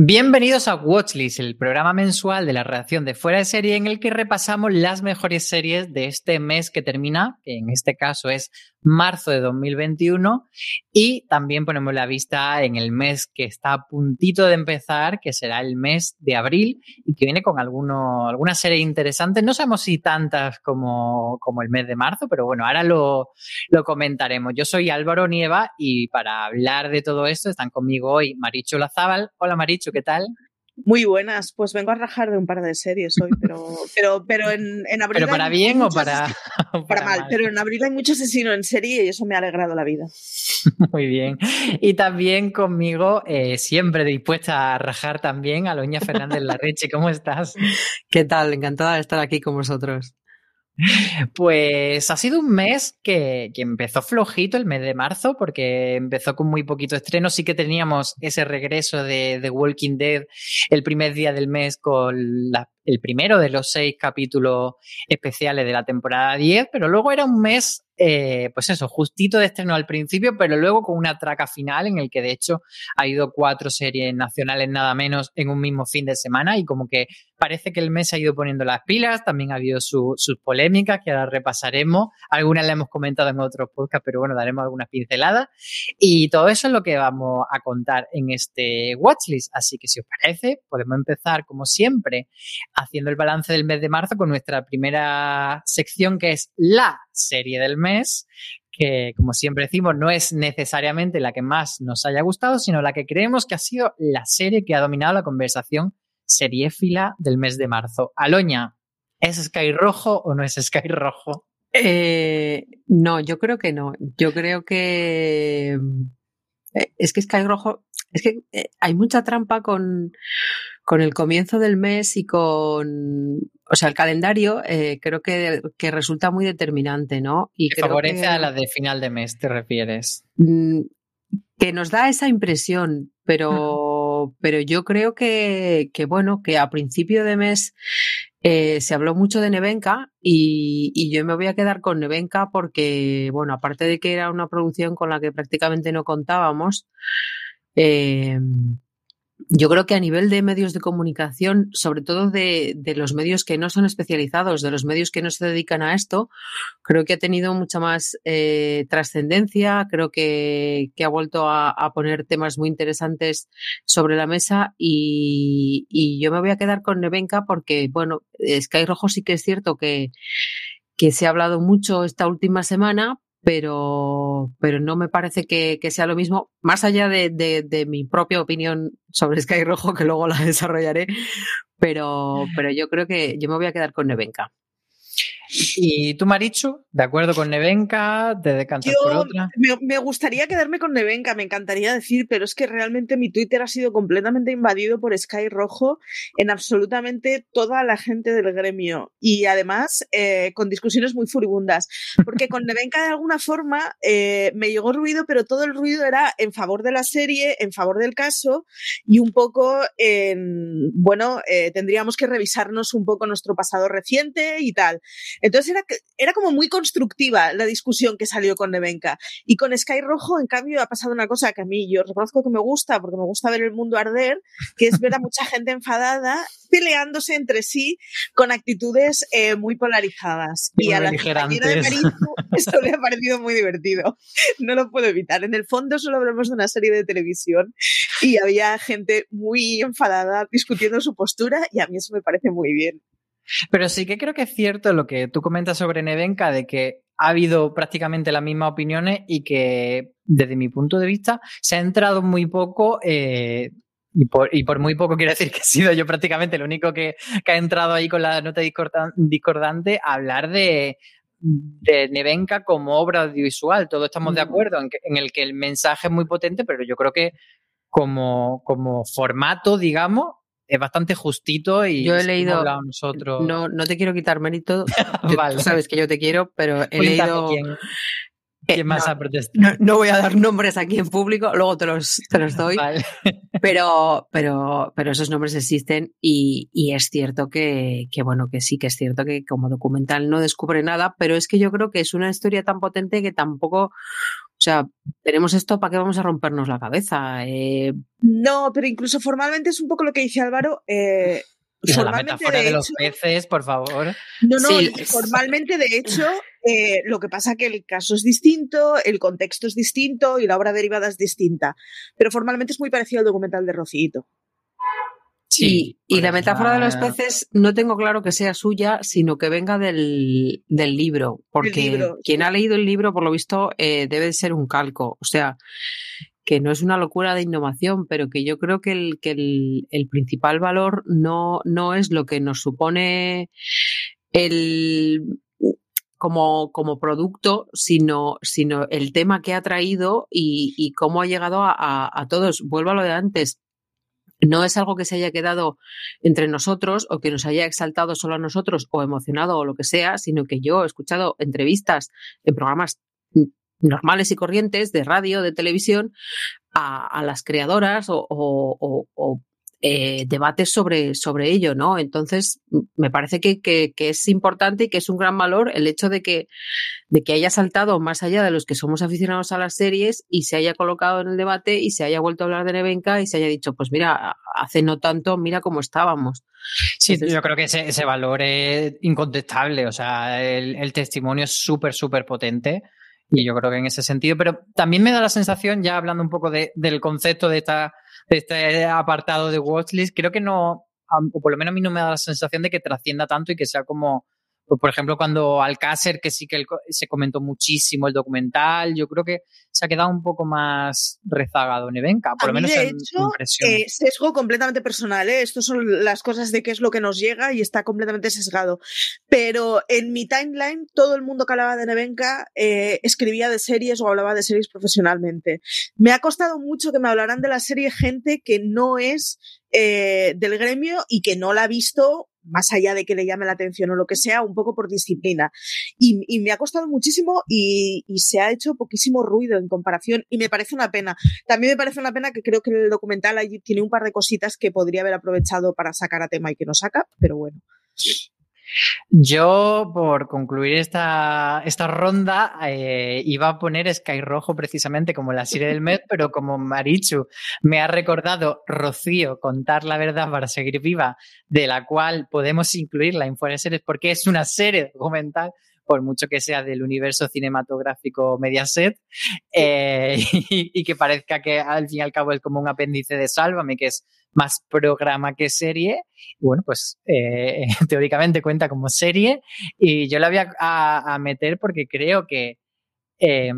Bienvenidos a Watchlist, el programa mensual de la redacción de Fuera de Serie en el que repasamos las mejores series de este mes que termina, que en este caso es marzo de 2021, y también ponemos la vista en el mes que está a puntito de empezar, que será el mes de abril, y que viene con alguno, algunas series interesantes. No sabemos si tantas como, como el mes de marzo, pero bueno, ahora lo, lo comentaremos. Yo soy Álvaro Nieva y para hablar de todo esto están conmigo hoy Maricho Lazábal. Hola Maricho, ¿qué tal? Muy buenas, pues vengo a rajar de un par de series hoy, pero, pero, pero en, en abril. ¿Pero para bien o para, asesinos- para mal, pero en abril hay mucho asesino en serie y eso me ha alegrado la vida. Muy bien. Y también conmigo, eh, siempre dispuesta a rajar también, Aloña Fernández Larreche. ¿Cómo estás? ¿Qué tal? Encantada de estar aquí con vosotros. Pues ha sido un mes que, que empezó flojito el mes de marzo, porque empezó con muy poquito estreno. Sí que teníamos ese regreso de The Walking Dead el primer día del mes con la- el primero de los seis capítulos especiales de la temporada 10, pero luego era un mes, eh, pues eso, justito de estreno al principio, pero luego con una traca final en el que de hecho ha ido cuatro series nacionales nada menos en un mismo fin de semana y como que parece que el mes ha ido poniendo las pilas, también ha habido su- sus polémicas que ahora repasaremos, algunas las hemos comentado en otros podcasts, pero bueno, daremos algunas pinceladas. Y todo eso es lo que vamos a contar en este watchlist, así que si os parece, podemos empezar como siempre haciendo el balance del mes de marzo con nuestra primera sección que es la serie del mes que como siempre decimos no es necesariamente la que más nos haya gustado, sino la que creemos que ha sido la serie que ha dominado la conversación seriéfila del mes de marzo. Aloña, ¿es Sky Rojo o no es Sky Rojo? Eh, no, yo creo que no. Yo creo que eh, es que Sky Rojo, es que eh, hay mucha trampa con, con el comienzo del mes y con, o sea, el calendario eh, creo que, que resulta muy determinante, ¿no? Y Que favorece que- a la de final de mes, te refieres. Mm, que nos da esa impresión, pero, pero yo creo que, que, bueno, que a principio de mes eh, se habló mucho de Nevenka y, y yo me voy a quedar con Nevenka porque, bueno, aparte de que era una producción con la que prácticamente no contábamos, eh, yo creo que a nivel de medios de comunicación, sobre todo de, los medios que no son especializados, de los medios que no se dedican a esto, creo que ha tenido mucha más eh, trascendencia, creo que, ha vuelto a, poner temas muy interesantes sobre la mesa y, yo me voy a quedar con Nevenka porque, bueno, Sky Rojo sí que es cierto que se ha hablado mucho esta última semana, pero, pero no me parece que, que sea lo mismo, más allá de, de, mi propia opinión sobre Sky Rojo, que luego la desarrollaré, pero, pero yo creo que yo me voy a quedar con Nevenka. ¿Y tú, Marichu, de acuerdo con Nevenka? ¿Te decantas por otra? me, me gustaría quedarme con Nevenka, me encantaría decir, pero es que realmente mi Twitter ha sido completamente invadido por Sky Rojo en absolutamente toda la gente del gremio y además eh, con discusiones muy furibundas, porque con Nevenka de alguna forma eh, me llegó ruido, pero todo el ruido era en favor de la serie, en favor del caso y un poco en, bueno, eh, tendríamos que revisarnos un poco nuestro pasado reciente y tal. Entonces era, era como muy constructiva la discusión que salió con Nevenka. Y con Sky Rojo, en cambio, ha pasado una cosa que a mí yo reconozco que me gusta, porque me gusta ver el mundo arder, que es ver a mucha gente enfadada peleándose entre sí con actitudes eh, muy polarizadas. Y, a la compañera de Marichu esto le ha parecido muy divertido. No lo puedo evitar. En el fondo solo hablamos de una serie de televisión y había gente muy enfadada discutiendo su postura y a mí eso me parece muy bien. Pero sí que creo que es cierto lo que tú comentas sobre Nevenka, de que ha habido prácticamente las mismas opiniones y que desde mi punto de vista se ha entrado muy poco eh, y por, y por, muy poco quiero decir que he sido yo prácticamente el único que, que ha entrado ahí con la nota discordante a hablar de, de Nevenka como obra audiovisual. Todos estamos de mm. acuerdo en, que, en, el que el mensaje es muy potente, pero yo creo que como, como formato, digamos, es bastante justito y yo he leído nosotros. No, no te quiero quitar mérito, vale. sabes que yo te quiero, pero he leído ¿Quién más no, ha protestado? No, voy a dar nombres aquí en público, luego te los, te los doy. Vale. Pero, pero, pero esos nombres existen y, y es cierto que, que, bueno, que sí que es cierto que como documental no descubre nada, pero es que yo creo que es una historia tan potente que tampoco, o sea, tenemos esto, ¿para qué vamos a rompernos la cabeza? Eh... No, pero incluso formalmente es un poco lo que dice Álvaro. Eh, la metáfora de, de los peces, por favor. No, no, sí. formalmente, de hecho, eh, lo que pasa que el caso es distinto, el contexto es distinto y la obra derivada es distinta. Pero formalmente es muy parecido al documental de Rocito. Sí, y, y la metáfora de los peces no tengo claro que sea suya, sino que venga del, del libro, porque libro, quien sí. ha leído el libro, por lo visto, eh, debe de ser un calco. O sea, que no es una locura de innovación, pero que yo creo que el, que el, principal valor no, no es lo que nos supone el, como, como producto, sino, sino el tema que ha traído y, y cómo ha llegado a, a, a, todos. Vuelvo a lo de antes. No es algo que se haya quedado entre nosotros o que nos haya exaltado solo a nosotros o emocionado o lo que sea, sino que yo he escuchado entrevistas en programas normales y corrientes de radio, de televisión, a, a las creadoras o, o, o eh, debates sobre, sobre ello, ¿no? Entonces, me parece que, que, que, es importante y que es un gran valor el hecho de que, de que haya saltado más allá de los que somos aficionados a las series y se haya colocado en el debate y se haya vuelto a hablar de Nevenka y se haya dicho, pues mira, hace no tanto, mira cómo estábamos. Sí, Entonces, yo creo que ese, ese, valor es incontestable, o sea, el, el testimonio es súper, súper potente. Y yo creo que en ese sentido, pero también me da la sensación, ya hablando un poco de, del concepto de, esta, de este apartado de Watchlist, creo que no, o por lo menos a mí no me da la sensación de que trascienda tanto y que sea como pues, por ejemplo, cuando Alcácer, que sí que se comentó muchísimo el documental, yo creo que se ha quedado un poco más rezagado Nevenka, por a lo menos de hecho, eh, sesgo completamente personal, ¿eh? Estas son las cosas de qué es lo que nos llega y está completamente sesgado. Pero en mi timeline, todo el mundo que hablaba de Nevenka eh, escribía de series o hablaba de series profesionalmente. Me ha costado mucho que me hablaran de la serie gente que no es eh, del gremio y que no la ha visto más allá de que le llame la atención o lo que sea, un poco por disciplina. Y, y me ha costado muchísimo y, y, se ha hecho poquísimo ruido en comparación y me parece una pena. También me parece una pena que creo que el documental allí tiene un par de cositas que podría haber aprovechado para sacar a tema y que no saca, pero bueno. Yo, por concluir esta, esta ronda, eh, iba a poner Sky Rojo precisamente como la serie del mes, pero como Marichu me ha recordado Rocío contar la verdad para seguir viva, de la cual podemos incluirla en Fuera Series porque es una serie documental, por mucho que sea del universo cinematográfico Mediaset, eh, y, y, que parezca que al fin y al cabo es como un apéndice de Sálvame, que es más programa que serie. Bueno, pues eh, teóricamente cuenta como serie y yo la voy a, a, a meter porque creo que eh,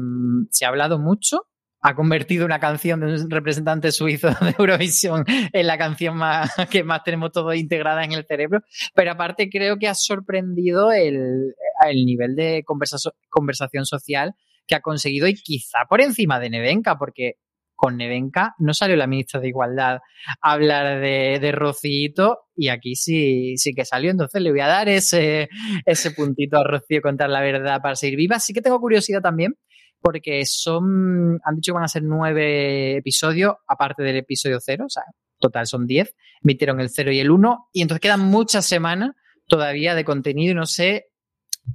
se ha hablado mucho. Ha convertido una canción de un representante suizo de Eurovisión en la canción más, que más tenemos todo integrada en el cerebro. Pero aparte creo que ha sorprendido el, el nivel de conversa, conversación social que ha conseguido y quizá por encima de Nevenka, porque con Nevenka no salió la ministra de Igualdad a hablar de, de Rocito y aquí sí, sí que salió. Entonces le voy a dar ese, ese puntito a Rocío contar la verdad para seguir viva. Sí que tengo curiosidad también porque son, han dicho que van a ser nueve episodios, aparte del episodio cero, o sea, total son diez, emitieron el cero y el uno, y entonces quedan muchas semanas todavía de contenido y no sé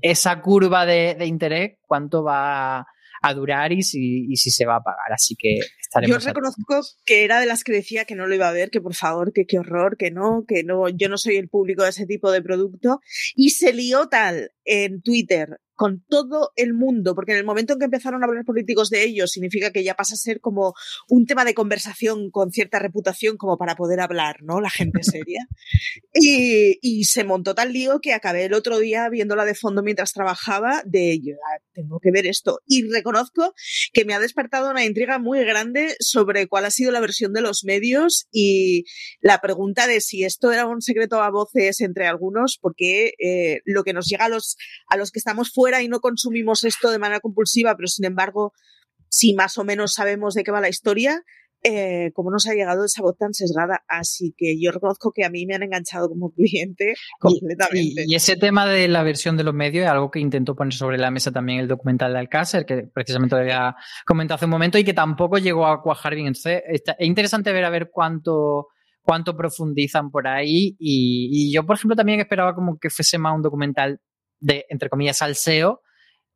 esa curva de, interés, cuánto va a durar y si, y si se va a pagar. Así que estaremos. Yo reconozco que era de las que decía que no lo iba a ver, que por favor, que qué horror, que no, que no, yo no soy el público de ese tipo de producto. Y se lió tal en Twitter con todo el mundo, porque en el momento en que empezaron a hablar políticos de ellos, significa que ya pasa a ser como un tema de conversación con cierta reputación como para poder hablar, ¿no? La gente seria. y, y, se montó tal lío que acabé el otro día viéndola de fondo mientras trabajaba de ello. tengo que ver esto. Y reconozco que me ha despertado una intriga muy grande sobre cuál ha sido la versión de los medios y la pregunta de si esto era un secreto a voces entre algunos, porque eh, lo que nos llega a los, a los que estamos fuera y no consumimos esto de manera compulsiva, pero sin embargo, si más o menos sabemos de qué va la historia, eh, como nos ha llegado esa voz tan sesgada. Así que yo reconozco que a mí me han enganchado como cliente completamente. Y, ese tema de la versión de los medios es algo que intentó poner sobre la mesa también el documental de Alcácer, que precisamente lo había comentado hace un momento y que tampoco llegó a cuajar bien. Entonces, es interesante ver a ver cuánto cuánto profundizan por ahí y, y yo por ejemplo también esperaba como que fuese más un documental de, entre comillas, salseo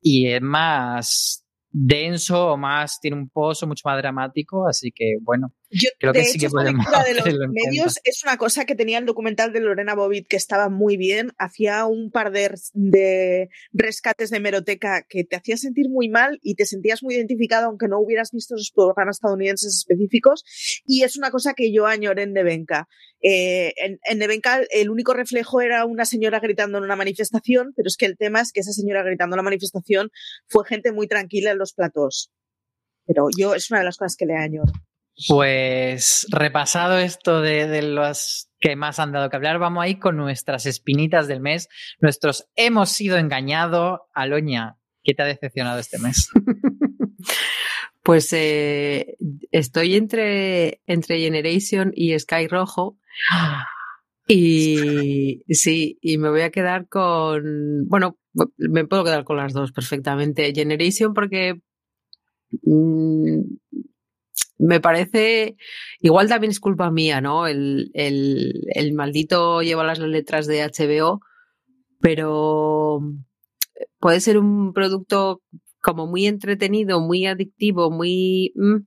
y es más denso o más, tiene un pozo mucho más dramático, así que bueno, yo, creo de que hecho, sí que podemos. de los medios es una cosa que tenía el documental de Lorena Bobbitt que estaba muy bien. Hacía un par de, de rescates de meroteca que te hacía sentir muy mal y te sentías muy identificado aunque no hubieras visto esos programas estadounidenses específicos. Y es una cosa que yo añoré en Nevenka. Eh, en, en Nevenka el único reflejo era una señora gritando en una manifestación, pero es que el tema es que esa señora gritando en la manifestación fue gente muy tranquila en los platos. Pero yo es una de las cosas que le añoro. Pues repasado esto de, los que más han dado que hablar, vamos a ir con nuestras espinitas del mes, nuestros hemos sido engañados. Aloña, ¿qué te ha decepcionado este mes? pues eh, estoy entre, entre Generation y Sky Rojo. Y sí, y me voy a quedar con, bueno, me puedo quedar con las dos perfectamente. Generation porque mm, me parece, igual también es culpa mía, ¿no? El, el, maldito lleva las letras de HBO, pero puede ser un producto como muy entretenido, muy adictivo, muy... Mm,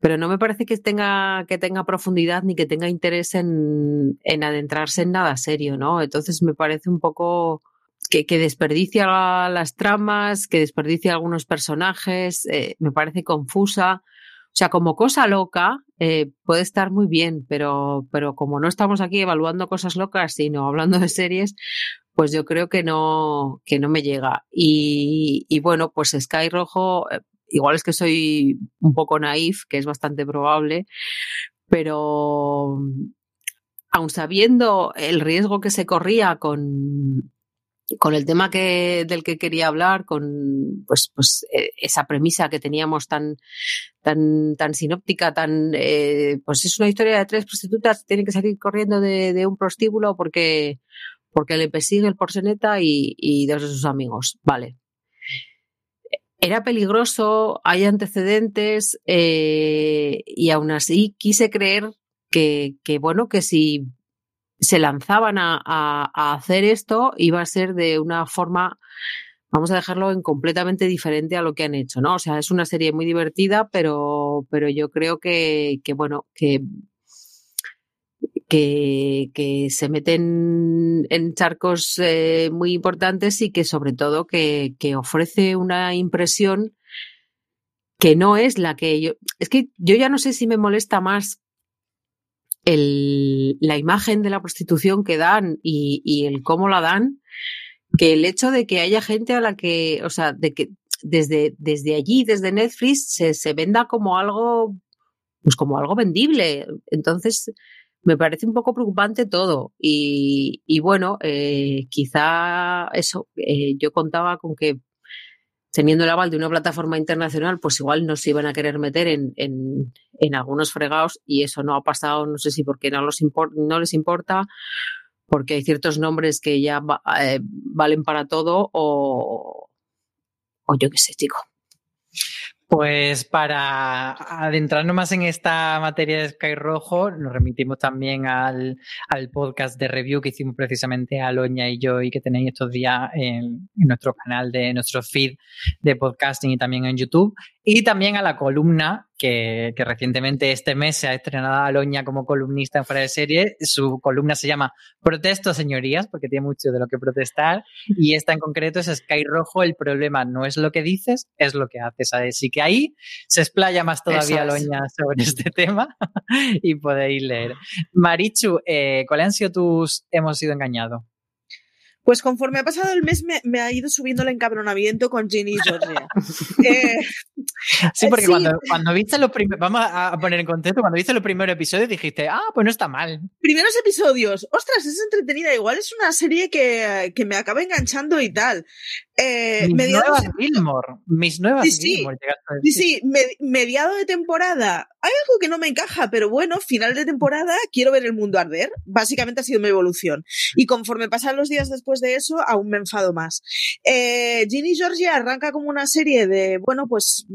pero no me parece que tenga, que tenga profundidad ni que tenga interés en, en adentrarse en nada serio, ¿no? Entonces me parece un poco que, que desperdicia las tramas, que desperdicia algunos personajes, eh, me parece confusa. O sea, como cosa loca eh, puede estar muy bien, pero, pero como no estamos aquí evaluando cosas locas, sino hablando de series, pues yo creo que no, que no me llega. Y, y bueno, pues Sky Rojo, eh, igual es que soy un poco naif, que es bastante probable, pero aun sabiendo el riesgo que se corría con, con el tema que, del que quería hablar, con pues, pues eh, esa premisa que teníamos tan, tan, tan sinóptica, tan eh, pues es una historia de tres prostitutas que tienen que salir corriendo de, de un prostíbulo porque, porque le persigue el porceneta y, y dos de sus amigos. Vale. Era peligroso, hay antecedentes, eh, y aún así quise creer que, que, bueno, que si se lanzaban a, hacer esto, iba a ser de una forma, vamos a dejarlo en completamente diferente a lo que han hecho, ¿no? O sea, es una serie muy divertida, pero, pero yo creo que, bueno, que, que, que, se meten en charcos eh, muy importantes y que sobre todo que, que ofrece una impresión que no es la que yo. Es que yo ya no sé si me molesta más la imagen de la prostitución que dan y, el cómo la dan, que el hecho de que haya gente a la que, o sea, de que desde, desde allí, desde Netflix, se, venda como algo, pues como algo vendible. Entonces, me parece un poco preocupante todo. Y, y bueno, eh, quizá eso, eh, yo contaba con que teniendo el aval de una plataforma internacional, pues igual no se iban a querer meter en, en, en algunos fregados y eso no ha pasado, no sé si porque no les importa, porque hay ciertos nombres que ya eh, valen para todo o, o yo qué sé, chico. Pues para adentrarnos más en esta materia de Sky Rojo, nos remitimos también al, al podcast de review que hicimos precisamente a Loña y yo y que tenéis estos días en, nuestro canal de nuestro feed de podcasting y también en YouTube. Y también a la columna que, que, recientemente este mes se ha estrenado a Loña como columnista en fuera de serie. Su columna se llama Protesto, señorías, porque tiene mucho de lo que protestar. Y esta en concreto es Sky Rojo. El problema no es lo que dices, es lo que haces. Así que ahí se explaya más todavía Loña sobre este tema y podéis leer. Marichu, eh, ¿cuáles han sido tus hemos sido engañados? Pues conforme ha pasado el mes me, me ha ido subiendo el encabronamiento con Ginny y Georgia. eh, sí, porque sí. Cuando, cuando, viste los primeros, vamos a poner en contexto, cuando viste los primeros episodios dijiste, ah, pues no está mal. Primeros episodios, ostras, es entretenida, igual es una serie que, que me acaba enganchando y tal. Eh, mis mediados... nuevas Gilmore, mis nuevas sí, sí, Gilmore. Sí, sí, me, mediado de temporada. Hay algo que no me encaja, pero bueno, final de temporada, quiero ver el mundo arder. Básicamente ha sido mi evolución. Y conforme pasan los días después de eso, aún me enfado más. Eh, Ginny Georgia arranca como una serie de, bueno, pues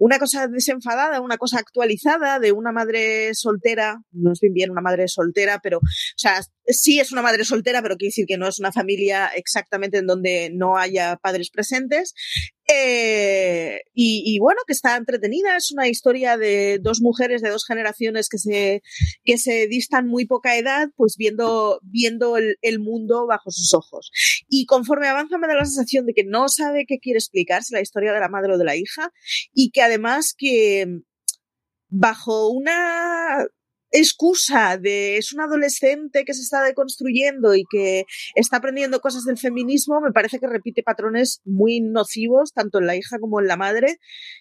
una cosa desenfadada, una cosa actualizada de una madre soltera, no es bien bien una madre soltera, pero, o sea, sí es una madre soltera, pero quiere decir que no es una familia exactamente en donde no haya padres presentes. Eh, y, bueno, que está entretenida, es una historia de dos mujeres de dos generaciones que se, que se distan muy poca edad, pues viendo, viendo el, el mundo bajo sus ojos. Y conforme avanza me da la sensación de que no sabe qué quiere explicar, si la historia de la madre o de la hija, y que además que bajo una excusa de es un adolescente que se está deconstruyendo y que está aprendiendo cosas del feminismo, me parece que repite patrones muy nocivos, tanto en la hija como en la madre,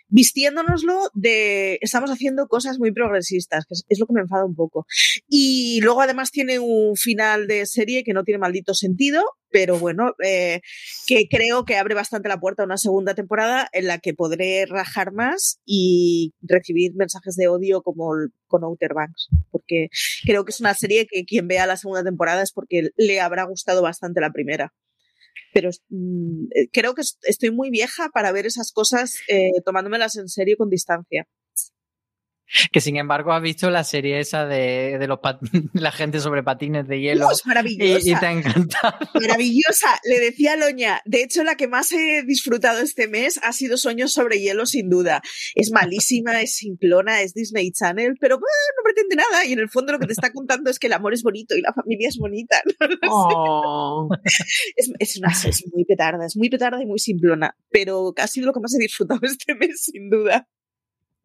vistiéndonoslo de estamos haciendo cosas muy progresistas, que es, es lo que me enfada un poco. Y luego además tiene un final de serie que no tiene maldito sentido, pero bueno, eh, que creo que abre bastante la puerta a una segunda temporada en la que podré rajar más y recibir mensajes de odio como con Outer Banks, porque creo que es una serie que quien vea la segunda temporada es porque le habrá gustado bastante la primera. Pero mmm, creo que estoy muy vieja para ver esas cosas eh, tomándomelas en serio con distancia que sin embargo has visto la serie esa de, de los la gente sobre patines de hielo. No, es maravillosa. Y, y, te ha encantado. Maravillosa. Le decía a Loña, de hecho la que más he disfrutado este mes ha sido Sueños sobre hielo, sin duda. Es malísima, es simplona, es Disney Channel, pero bueno, no pretende nada y en el fondo lo que te está contando es que el amor es bonito y la familia es bonita. No oh. es, es, una es muy petarda, es muy petarda y muy simplona, pero ha sido lo que más he disfrutado este mes, sin duda.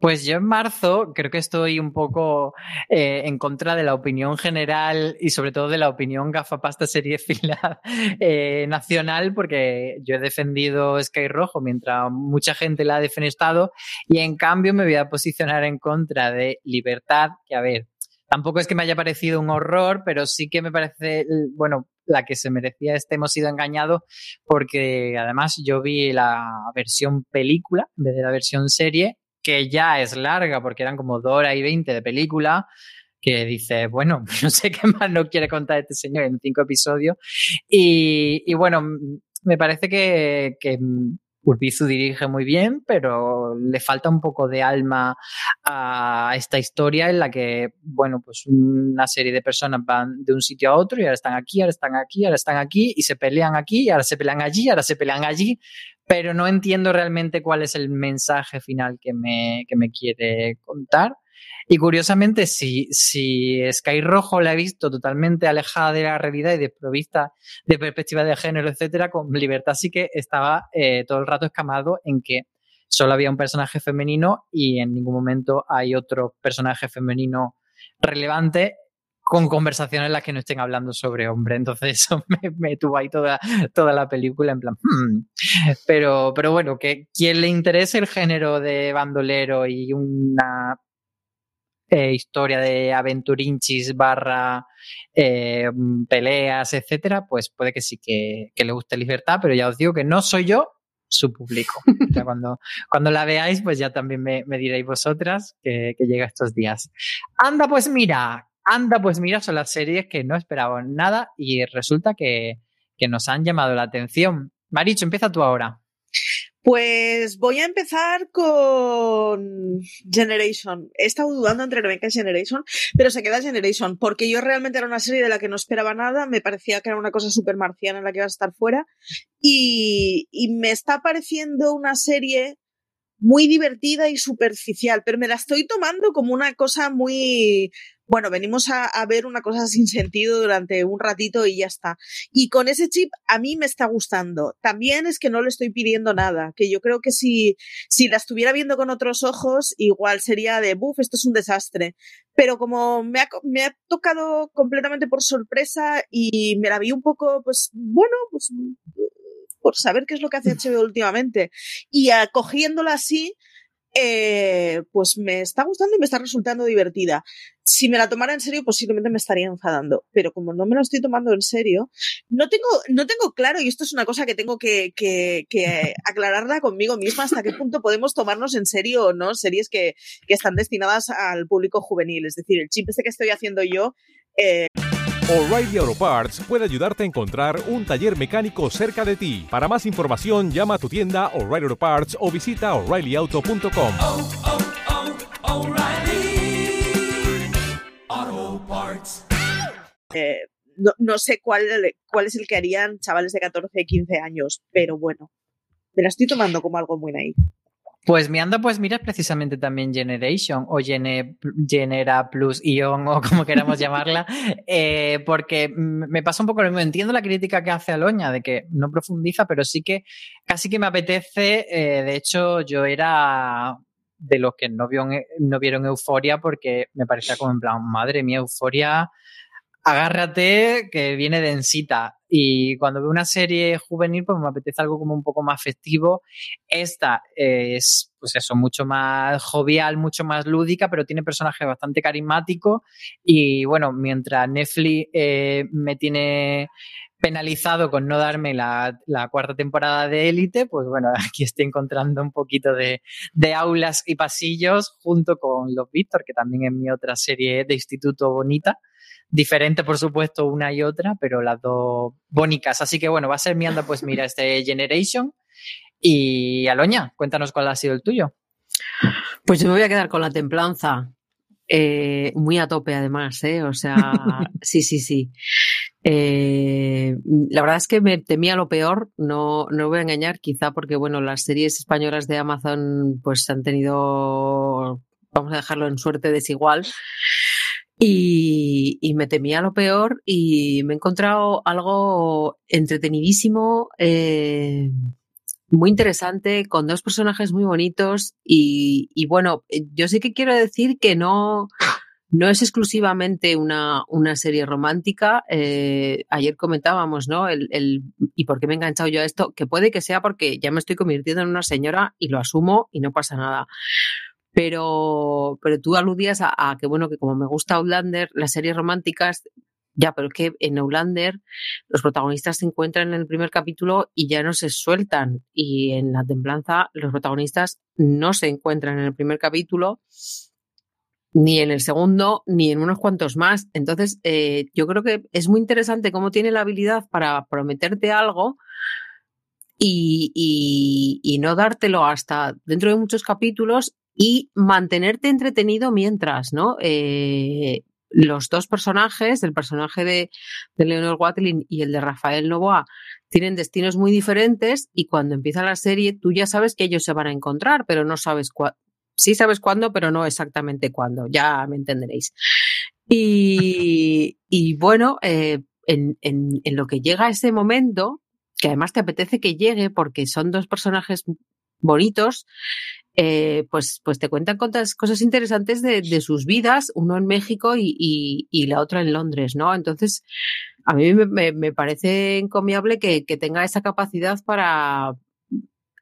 Pues yo en marzo creo que estoy un poco eh, en contra de la opinión general y sobre todo de la opinión gafapasta serie fila eh, nacional porque yo he defendido Sky Rojo mientras mucha gente la ha defenestado y en cambio me voy a posicionar en contra de Libertad, que a ver, tampoco es que me haya parecido un horror, pero sí que me parece, bueno, la que se merecía este hemos sido engañados porque además yo vi la versión película en vez de la versión serie que ya es larga porque eran como dos horas y veinte de película, que dice, bueno, no sé qué más no quiere contar este señor en cinco episodios. Y, y bueno, me parece que, que Urbizu dirige muy bien, pero le falta un poco de alma a esta historia en la que, bueno, pues una serie de personas van de un sitio a otro y ahora están aquí, ahora están aquí, ahora están aquí y se pelean aquí, y ahora se pelean allí, ahora se pelean allí, pero no entiendo realmente cuál es el mensaje final que me, que me quiere contar. Y curiosamente, si, si Sky Rojo la he visto totalmente alejada de la realidad y desprovista de perspectiva de género, etcétera, con Libertad sí que estaba eh, todo el rato escamado en que solo había un personaje femenino y en ningún momento hay otro personaje femenino relevante con conversaciones en las que no estén hablando sobre hombre. Entonces eso me, me tuvo ahí toda, toda la película en plan, hmm. pero, pero bueno, que quien le interese el género de bandolero y una eh, historia de aventurinchis barra eh, peleas, etcétera, pues puede que sí que, que, le guste libertad, pero ya os digo que no soy yo su público. cuando, cuando la veáis, pues ya también me, me diréis vosotras que, que llega estos días. Anda, pues mira, anda, pues mira, son las series que no esperaba nada y resulta que, que nos han llamado la atención. Maricho, empieza tú ahora. Pues voy a empezar con Generation. He estado dudando entre Rebecca y Generation, pero se queda Generation, porque yo realmente era una serie de la que no esperaba nada, me parecía que era una cosa súper marciana en la que iba a estar fuera, y me está pareciendo una serie muy divertida y superficial, pero me la estoy tomando como una cosa muy, bueno, venimos a, ver una cosa sin sentido durante un ratito y ya está. Y con ese chip a mí me está gustando. También es que no le estoy pidiendo nada, que yo creo que si, si la estuviera viendo con otros ojos, igual sería de, buf, esto es un desastre. Pero como me ha, me ha tocado completamente por sorpresa y me la vi un poco, pues, bueno, pues por saber qué es lo que hace HBO últimamente y acogiéndola así, eh, pues me está gustando y me está resultando divertida. Si me la tomara en serio, posiblemente me estaría enfadando, pero como no me lo estoy tomando en serio, no tengo, no tengo claro, y esto es una cosa que tengo que, que, que aclararla conmigo misma, hasta qué punto podemos tomarnos en serio o no series que, que están destinadas al público juvenil. Es decir, el chip este que estoy haciendo yo. Eh... O'Reilly Auto Parts puede ayudarte a encontrar un taller mecánico cerca de ti. Para más información, llama a tu tienda O'Reilly Auto Parts o visita oreillyauto.com. Oh, oh, oh, eh, no, no, sé cuál, cuál es el que harían chavales de 14, 15 años, pero bueno, me la estoy tomando como algo muy naif. Pues mi anda, pues mira precisamente también Generation o Genera Plus Ion o como queramos llamarla, eh, porque me pasa un poco lo mismo. Entiendo la crítica que hace Aloña de que no profundiza, pero sí que casi que me apetece. Eh, de hecho, yo era de los que no vieron, no vieron Euforia porque me parecía como en plan, madre mía, Euforia agárrate que viene densita. Y cuando veo una serie juvenil, pues me apetece algo como un poco más festivo. Esta es, pues eso, mucho más jovial, mucho más lúdica, pero tiene personajes bastante carismáticos. Y bueno, mientras Netflix eh, me tiene penalizado con no darme la, cuarta temporada de Élite, pues bueno, aquí estoy encontrando un poquito de, de, aulas y pasillos junto con Los Víctor, que también es mi otra serie de instituto bonita diferente, por supuesto, una y otra, pero las dos bonitas. Así que bueno, va a ser mi anda, pues mira, este Generation. Y Aloña, cuéntanos cuál ha sido el tuyo. Pues yo me voy a quedar con la templanza. Eh, muy a tope además, ¿eh? O sea, sí, sí, sí. Eh, la verdad es que me temía lo peor, no, no voy a engañar, quizá porque, bueno, las series españolas de Amazon pues han tenido, vamos a dejarlo en suerte desigual. Y, me temía lo peor y me he encontrado algo entretenidísimo, eh, muy interesante, con dos personajes muy bonitos y, bueno, eh, yo sí que quiero decir que no, no es exclusivamente una, una serie romántica. Eh, ayer comentábamos, ¿no? El, el, ¿Y por qué me he enganchado yo a esto? Que puede que sea porque ya me estoy convirtiendo en una señora y lo asumo y no pasa nada. Pero, pero tú aludías a, que, bueno, que como me gusta Outlander, las series románticas, ya, pero es que en Outlander los protagonistas se encuentran en el primer capítulo y ya no se sueltan. Y en La Templanza los protagonistas no se encuentran en el primer capítulo, ni en el segundo, ni en unos cuantos más. Entonces, eh, yo creo que es muy interesante cómo tiene la habilidad para prometerte algo. Y, y, y, no dártelo hasta dentro de muchos capítulos y mantenerte entretenido mientras, ¿no? Eh, los dos personajes, el personaje de, de Leonor Watling y el de Rafael Novoa, tienen destinos muy diferentes y cuando empieza la serie tú ya sabes que ellos se van a encontrar, pero no sabes cuándo. Sí sabes cuándo, pero no exactamente cuándo, ya me entenderéis. Y, y bueno, eh, en, en, en lo que llega ese momento, que además te apetece que llegue porque son dos personajes bonitos, eh, pues, pues te cuentan cosas interesantes de, sus vidas, uno en México y, la otra en Londres, ¿no? Entonces, a mí me, parece encomiable que, tenga esa capacidad para,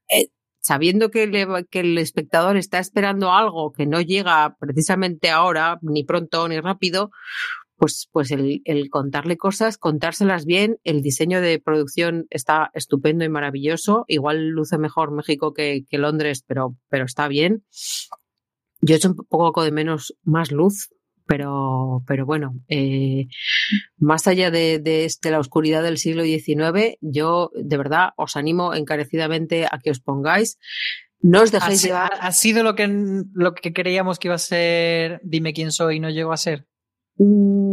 eh, sabiendo que, que, el espectador está esperando algo que no llega precisamente ahora, ni pronto ni rápido, pues, pues el, contarle cosas, contárselas bien, el diseño de producción está estupendo y maravilloso. Igual luce mejor México que, Londres, pero, pero está bien. Yo he hecho un poco de menos más luz, pero, pero bueno, eh, más allá de, de, la oscuridad del siglo XIX, yo de verdad os animo encarecidamente a que os pongáis. No os dejéis ¿Ha, llevar. ¿Ha sido lo que, lo que creíamos que iba a ser Dime quién soy y no llegó a ser? Mm,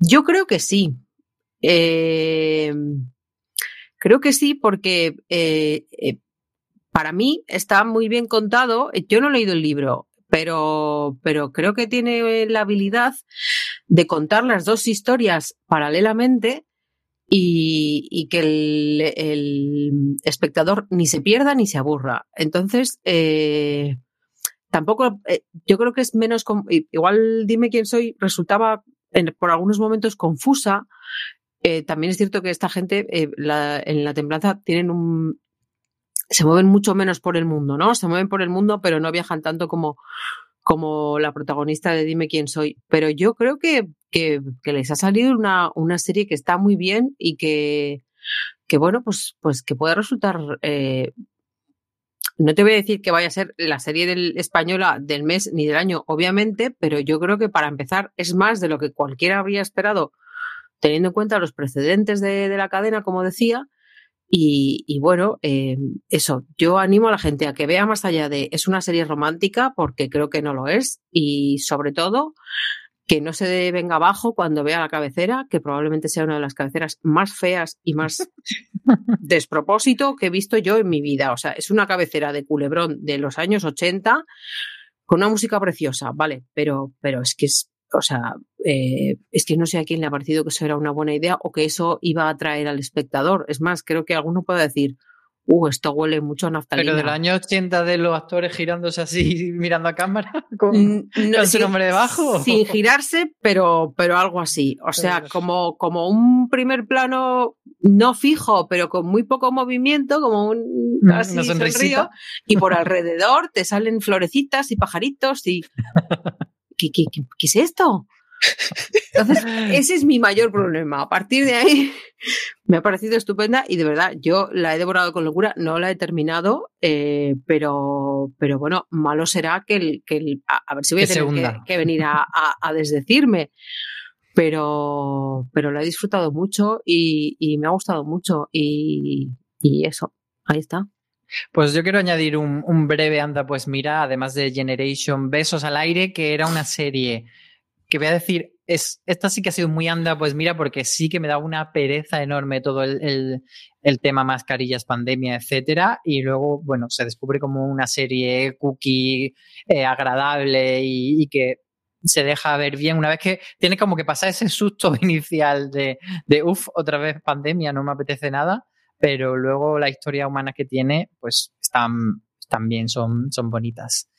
yo creo que sí. Eh, creo que sí, porque eh, eh, para mí está muy bien contado. Yo no he leído el libro, pero, pero creo que tiene la habilidad de contar las dos historias paralelamente y, que el, espectador ni se pierda ni se aburra. Entonces, eh, tampoco, eh, yo creo que es menos, igual dime quién soy, resultaba por algunos momentos confusa. Eh, también es cierto que esta gente en la templanza tienen un, se mueven mucho menos por el mundo, ¿no? Se mueven por el mundo, pero no viajan tanto como, como la protagonista de Dime quién soy. Pero yo creo que, que, les ha salido una, una, serie que está muy bien y que, que bueno, pues, pues que puede resultar. Eh, no te voy a decir que vaya a ser la serie del, española del mes ni del año, obviamente, pero yo creo que para empezar es más de lo que cualquiera habría esperado, teniendo en cuenta los precedentes de, la cadena, como decía, y, bueno, eh, eso, yo animo a la gente a que vea más allá de es una serie romántica, porque creo que no lo es, y sobre todo que no se venga abajo cuando vea la cabecera, que probablemente sea una de las cabeceras más feas y más despropósito que he visto yo en mi vida. O sea, es una cabecera de culebrón de los años 80 con una música preciosa, vale, pero, pero es que es o sea, eh, es que no sé a quién le ha parecido que eso era una buena idea o que eso iba a atraer al espectador. Es más, creo que alguno puede decir, uh, esto huele mucho a naftalina. Pero del año 80 de los actores girándose así, mirando a cámara, con, no, su nombre debajo. Sin girarse, pero, pero algo así. O sea, como, como un primer plano no fijo, pero con muy poco movimiento, como un mm, así Una sonrisita. y por alrededor te salen florecitas y pajaritos y ¿qué, qué, qué, es esto? Entonces, ese es mi mayor problema. A partir de ahí, me ha parecido estupenda y de verdad, yo la he devorado con locura, no la he terminado, eh, pero, pero bueno, malo será que, el, que a, ver si voy a tener que, venir a, a, desdecirme. Pero, pero la he disfrutado mucho y, y me ha gustado mucho y, y eso, ahí está. Pues yo quiero añadir un, breve anda, pues mira, además de Generation Besos al aire, que era una serie que voy a decir, es, esta sí que ha sido muy anda, pues mira, porque sí que me da una pereza enorme todo el, tema mascarillas, pandemia, etcétera, y luego, bueno, se descubre como una serie cookie eh, agradable y, que se deja ver bien una vez que tiene como que pasar ese susto inicial de, de uff, otra vez pandemia, no me apetece nada pero luego la historia humana que tiene, pues están, también son, son bonitas.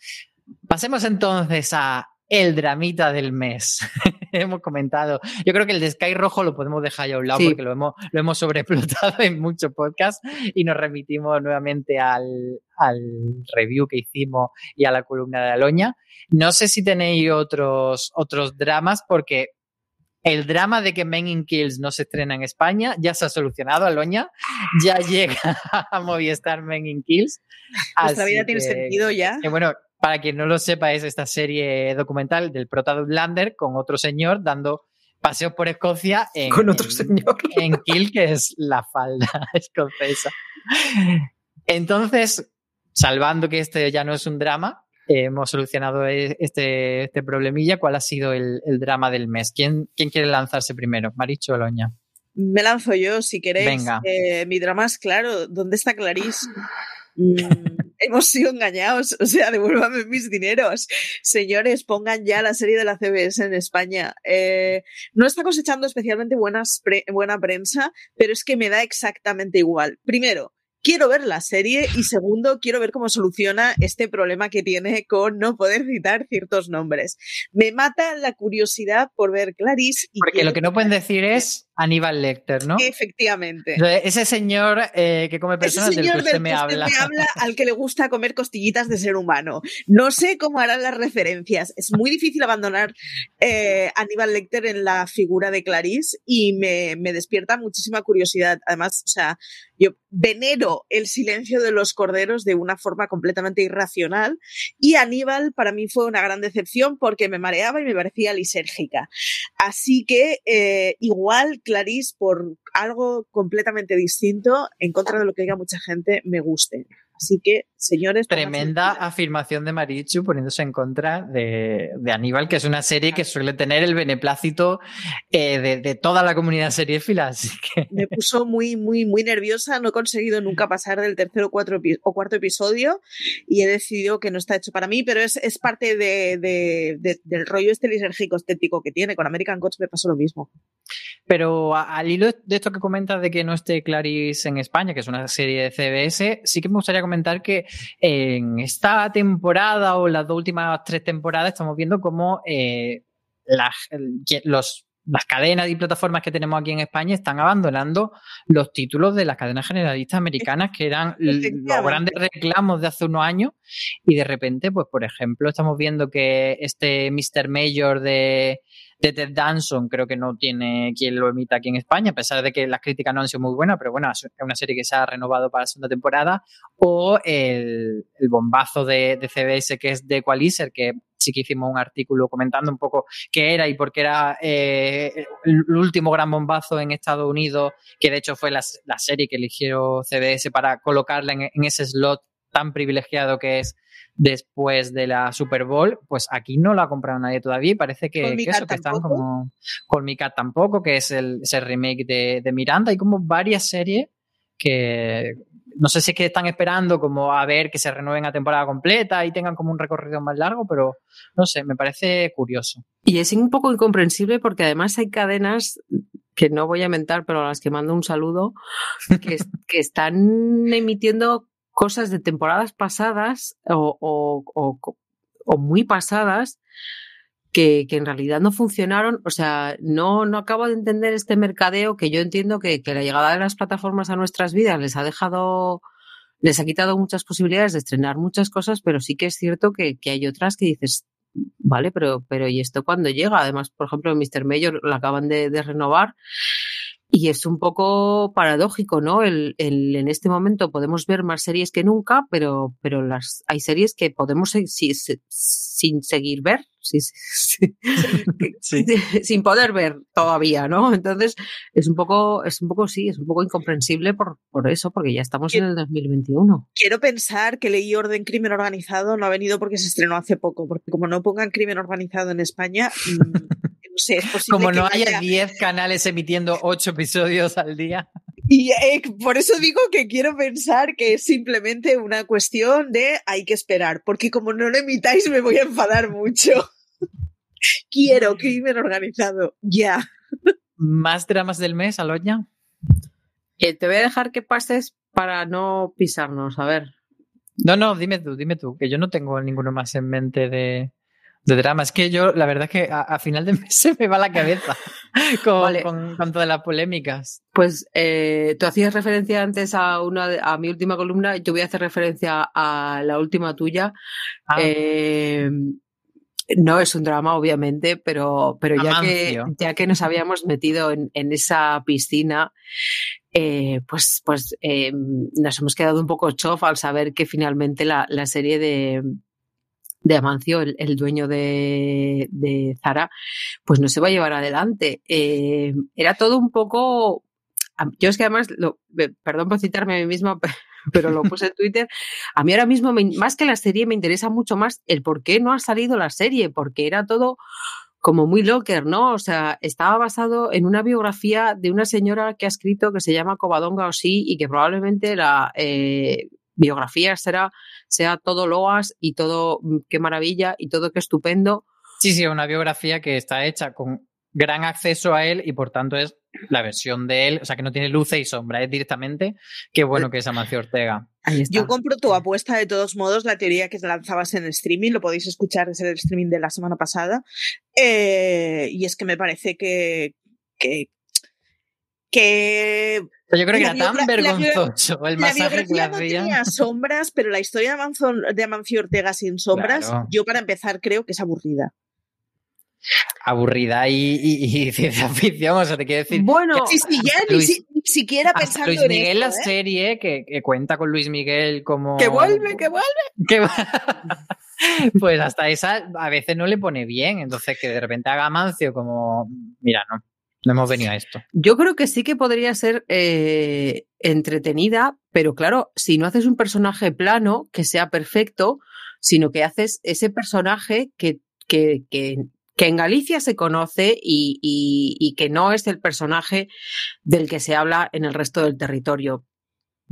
Pasemos entonces a el dramita del mes. hemos comentado. Yo creo que el de Sky Rojo lo podemos dejar ya a un lado porque lo hemos, lo hemos sobreexplotado en muchos podcasts y nos remitimos nuevamente al, al, review que hicimos y a la columna de Aloña. No sé si tenéis otros, otros dramas porque el drama de que Men in Kills no se estrena en España ya se ha solucionado, Aloña. Ya llega a Movistar Men in Kills. Nuestra vida tiene sentido ya. bueno, para quien no lo sepa, es esta serie documental del prota de con otro señor dando paseos por Escocia en, con otro señor. en Kill, que es la falda escocesa. Entonces, salvando que este ya no es un drama, hemos solucionado e, este, este, problemilla. ¿Cuál ha sido el, drama del mes? ¿Quién, ¿Quién, quiere lanzarse primero? Maricho o Loña. Me lanzo yo, si queréis. Venga. Eh, mi drama es claro. ¿Dónde está Clarice? Mm, hemos sido engañados, o sea, devuélvame mis dineros. Señores, pongan ya la serie de la CBS en España. Eh, no está cosechando especialmente buenas buena prensa, pero es que me da exactamente igual. Primero, quiero ver la serie y segundo, quiero ver cómo soluciona este problema que tiene con no poder citar ciertos nombres. Me mata la curiosidad por ver Clarice. Porque lo que no pueden decir es Aníbal Lecter, ¿no? Efectivamente. Ese señor eh, que come personas Ese señor del que usted del me que habla. usted me habla al que le gusta comer costillitas de ser humano. No sé cómo harán las referencias. Es muy difícil abandonar eh, Aníbal Lecter en la figura de Clarice y me, me despierta muchísima curiosidad. Además, o sea, yo venero el silencio de los corderos de una forma completamente irracional y Aníbal para mí fue una gran decepción porque me mareaba y me parecía lisérgica. Así que eh, igual Clarice por algo completamente distinto, en contra de lo que diga mucha gente, me guste. Así que, señores. Tremenda afirmación de Marichu poniéndose en contra de, de, Aníbal, que es una serie que suele tener el beneplácito eh, de, de, toda la comunidad seriéfila. Así que... Me puso muy, muy, muy nerviosa. No he conseguido nunca pasar del tercer o, cuatro, o cuarto episodio y he decidido que no está hecho para mí, pero es, es parte de, del rollo este lisérgico estético que tiene. Con American Gods me pasó lo mismo. Pero al hilo de esto que comentas de que no esté Clarice en España, que es una serie de CBS, sí que me gustaría comentar que en esta temporada o las dos últimas tres temporadas estamos viendo cómo eh, las, los, las cadenas y plataformas que tenemos aquí en España están abandonando los títulos de las cadenas generalistas americanas que eran los grandes reclamos de hace unos años y de repente, pues por ejemplo, estamos viendo que este Mr. Mayor de de Ted Danson creo que no tiene quien lo emita aquí en España, a pesar de que las críticas no han sido muy buenas, pero bueno, es una serie que se ha renovado para la segunda temporada. O el, el bombazo de, de, CBS que es The Equalizer, que sí que hicimos un artículo comentando un poco qué era y por qué era eh, el último gran bombazo en Estados Unidos, que de hecho fue la, la serie que eligió CBS para colocarla en, en ese slot tan privilegiado que es después de la Super Bowl, pues aquí no la ha comprado nadie todavía y parece que, que eso, que están como con mi cat tampoco, que es el, ese remake de, de, Miranda. Hay como varias series que no sé si es que están esperando como a ver que se renueven a temporada completa y tengan como un recorrido más largo, pero no sé, me parece curioso. Y es un poco incomprensible porque además hay cadenas que no voy a mentar, pero a las que mando un saludo, que, que están emitiendo cosas de temporadas pasadas o, muy pasadas que, en realidad no funcionaron. O sea, no, no acabo de entender este mercadeo que yo entiendo que, la llegada de las plataformas a nuestras vidas les ha dejado, les ha quitado muchas posibilidades de estrenar muchas cosas, pero sí que es cierto que, hay otras que dices, vale, pero, pero ¿y esto cuándo llega? Además, por ejemplo, Mr. Mayor la acaban de renovar. Y es un poco paradójico, ¿no? El, el, en este momento podemos ver más series que nunca, pero, pero las, hay series que podemos si, si, sin seguir ver, si, sin poder ver todavía, ¿no? Entonces, es un poco, es un poco, sí, es un poco incomprensible por, por eso, porque ya estamos en el 2021. Quiero pensar que Ley Orden Crimen Organizado no ha venido porque se estrenó hace poco, porque como no pongan crimen organizado en España, no sé, es posible Como no que haya 10 canales emitiendo 8 episodios al día. Y eh, por eso digo que quiero pensar que es simplemente una cuestión de hay que esperar, porque como no lo emitáis me voy a enfadar mucho. quiero crimen organizado, ya. ¿Más dramas del mes, Aloña? Eh, te voy a dejar que pases para no pisarnos, a ver. No, no, dime tú, dime tú, que yo no tengo ninguno más en mente de, de drama. Es que yo, la verdad es que a, a, final de mes se me va la cabeza con, vale. con, con todas las polémicas. Pues eh, tú hacías referencia antes a una a mi última columna, yo voy a hacer referencia a la última tuya. Ah. Eh, no es un drama, obviamente, pero, pero ya, que, ya que nos habíamos metido en, en esa piscina, eh, pues, pues nos hemos quedado un poco chof al saber que finalmente la, la serie de, de Amancio, el, dueño de, Zara, pues no se va a llevar adelante. Eh, era todo un poco. Yo es que además, lo, perdón por citarme a mí misma, pero lo puse en Twitter. A mí ahora mismo, más que la serie, me interesa mucho más el por qué no ha salido la serie, porque era todo como muy locker, ¿no? O sea, estaba basado en una biografía de una señora que ha escrito que se llama Covadonga o sí y que probablemente la eh, biografía será sea todo loas y todo qué maravilla y todo qué estupendo. Sí, sí, una biografía que está hecha con gran acceso a él y por tanto es la versión de él, o sea que no tiene luces y sombra, es directamente qué bueno que es Amancio Ortega. Yo compro tu apuesta de todos modos, la teoría que lanzabas en el streaming, lo podéis escuchar desde el streaming de la semana pasada, eh, y es que me parece que, que que yo creo que La era tan vergonzoso el masaje que le biografía no tenía sombras, pero la historia de, Amanzo, de Amancio Ortega sin sombras, Claro. yo para empezar creo que es aburrida. Aburrida y, y- y ciencia ficción, o sea, te quiero decir. Bueno, ya ni, Luis- si- ni siquiera pensando Luis en Miguel, la ¿eh? serie que, que cuenta con Luis Miguel como. que vuelve, que vuelve. que pues hasta esa a veces no le pone bien. Entonces, que de repente haga Mancio como. Mira, no. No hemos venido a esto. Yo creo que sí que podría ser eh, entretenida, pero claro, si no haces un personaje plano que sea perfecto, sino que haces ese personaje que, que, que, que en Galicia se conoce y, y- y que no es el personaje del que se habla en el resto del territorio,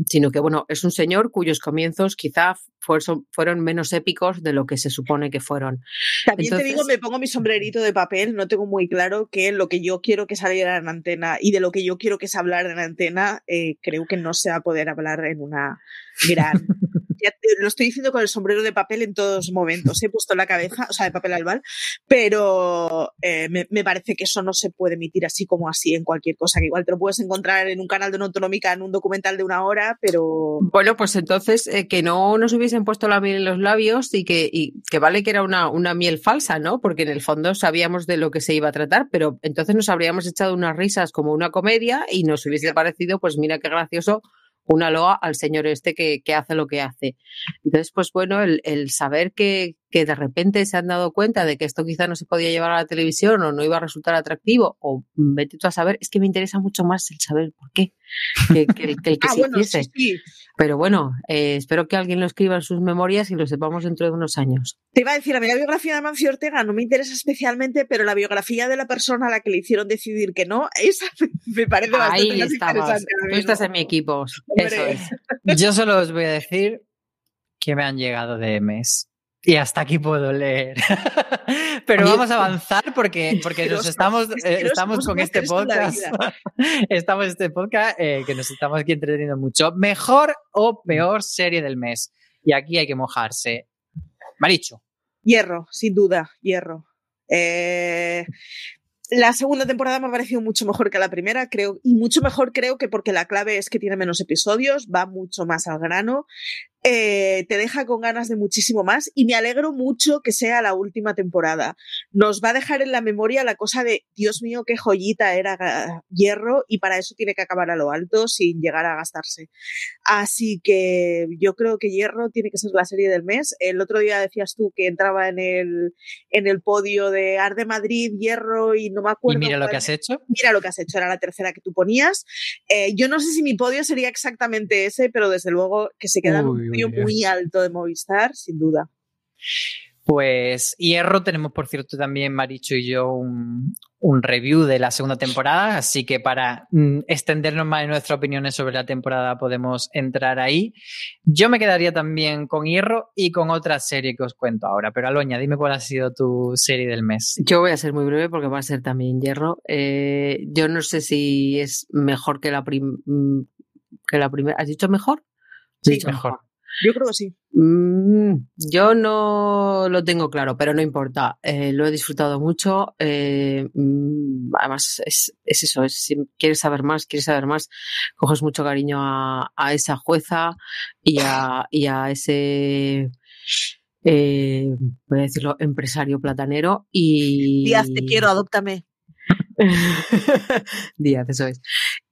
sino que, bueno, es un señor cuyos comienzos quizá fueron, menos épicos de lo que se supone que fueron. También te Entonces- digo, me pongo mi sombrerito de papel, no tengo muy claro que lo que yo quiero que saliera en antena y de lo que yo quiero que se hablara en antena, eh, creo que no se va a poder hablar en una gran... Ya te- lo estoy diciendo con el sombrero de papel en todos momentos, he puesto la cabeza, o sea, de papel albal, pero eh, me, me parece que eso no se puede emitir así como así en cualquier cosa, que igual te lo puedes encontrar en un canal de una autonómica, en un documental de una hora, pero... Bueno, pues entonces eh, que no nos hubiesen puesto la miel en los labios y que, vale que era una, una miel falsa, ¿no? Porque en el fondo sabíamos de lo que se iba a tratar, pero entonces nos habríamos echado unas risas como una comedia y nos hubiese parecido, pues mira qué gracioso, una loa al señor este que, que hace lo que hace. Entonces, pues bueno, el saber que, que de repente se han dado cuenta de que esto quizá no se podía llevar a la televisión o no iba a resultar atractivo, o vete tú a saber, es que me interesa mucho más el saber el por qué que, que el que, el que ah, se bueno, hiciese. sí, sí. Pero bueno, eh, espero que alguien lo escriba en sus memorias y lo sepamos dentro de unos años. Te iba a decir, a mí la biografía de Amancio Ortega no me interesa especialmente, pero la biografía de la persona a la que le hicieron decidir que no, esa me parece bastante Ahí más estabas. interesante. Tú estás en mi equipo. Eso es. Yo solo os voy a decir que me han llegado DMs. Y hasta aquí puedo leer. Pero vamos a avanzar porque, porque nos estamos, eh, estamos ¿cómo con este podcast. Estamos en este podcast eh, que nos estamos aquí entreteniendo mucho. Mejor o peor serie del mes. Y aquí hay que mojarse. Maricho. Hierro, sin duda, hierro. Eh, la segunda temporada me ha parecido mucho mejor que la primera, creo, y mucho mejor creo que porque la clave es que tiene menos episodios, va mucho más al grano, eh, te deja con ganas de muchísimo más y me alegro mucho que sea la última temporada. Nos va a dejar en la memoria la cosa de, Dios mío, qué joyita era Ga- Hierro y para eso tiene que acabar a lo alto sin llegar a gastarse. Así que yo creo que Hierro tiene que ser la serie del mes. El otro día decías tú que entraba en el, en el podio de Arde Madrid, Hierro y no me Y acuerdo. mira lo que has hecho. Mira lo que has hecho, era la tercera que tú ponías. Eh, yo no sé si mi podio sería exactamente ese, pero desde luego que se queda en un Uy, muy alto de Movistar, sin duda. Pues Hierro tenemos, por cierto, también Maricho y yo un, un review de la segunda temporada, así que para mm, extendernos más en nuestras opiniones sobre la temporada podemos entrar ahí. Yo me quedaría también con Hierro y con otra serie que os cuento ahora, pero Aloña, dime cuál ha sido tu serie del mes. Yo voy a ser muy breve porque va a ser también hierro. Eh, yo no sé si es mejor que la, prim- mm, que la primera. ¿Has dicho mejor? Sí, He dicho mejor. Yo creo que sí. Mm, yo no lo tengo claro, pero no importa. Eh, lo he disfrutado mucho. eh, mm, además, es, es eso. Es, si quieres saber más, quieres saber más, coges mucho cariño a, a esa jueza y a, y a ese, eh, voy a decirlo, empresario platanero. Y... Díaz, te quiero, adóptame. Díaz, eso es.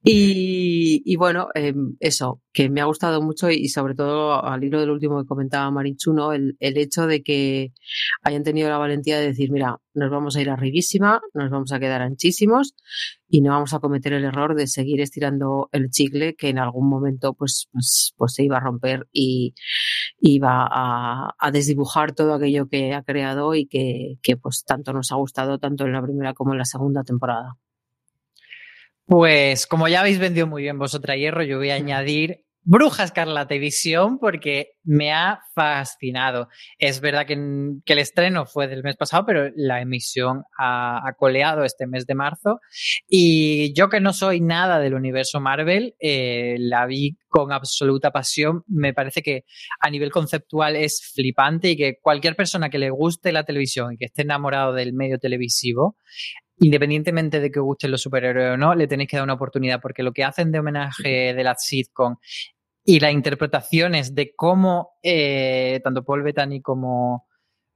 Y, y bueno, eh, eso, que me ha gustado mucho y sobre todo al hilo del último que comentaba Marichu, ¿no? El, el hecho de que hayan tenido la valentía de decir, mira, nos vamos a ir arribísima, nos vamos a quedar anchísimos y no vamos a cometer el error de seguir estirando el chicle que en algún momento pues, pues, pues se iba a romper y iba a, a desdibujar todo aquello que ha creado y que, que pues tanto nos ha gustado tanto en la primera como en la segunda temporada. Pues como ya habéis vendido muy bien vosotras Hierro, yo voy a añadir Bruja Escarlata y Visión porque me ha fascinado. Es verdad que, que el estreno fue del mes pasado, pero la emisión ha, ha, coleado este mes de marzo. Y yo que no soy nada del universo Marvel, eh, la vi con absoluta pasión. Me parece que a nivel conceptual es flipante y que cualquier persona que le guste la televisión y que esté enamorado del medio televisivo independientemente de que os gusten los superhéroes o no, le tenéis que dar una oportunidad, porque lo que hacen de homenaje de la sitcom y las interpretaciones de cómo eh, tanto Paul Bettany como,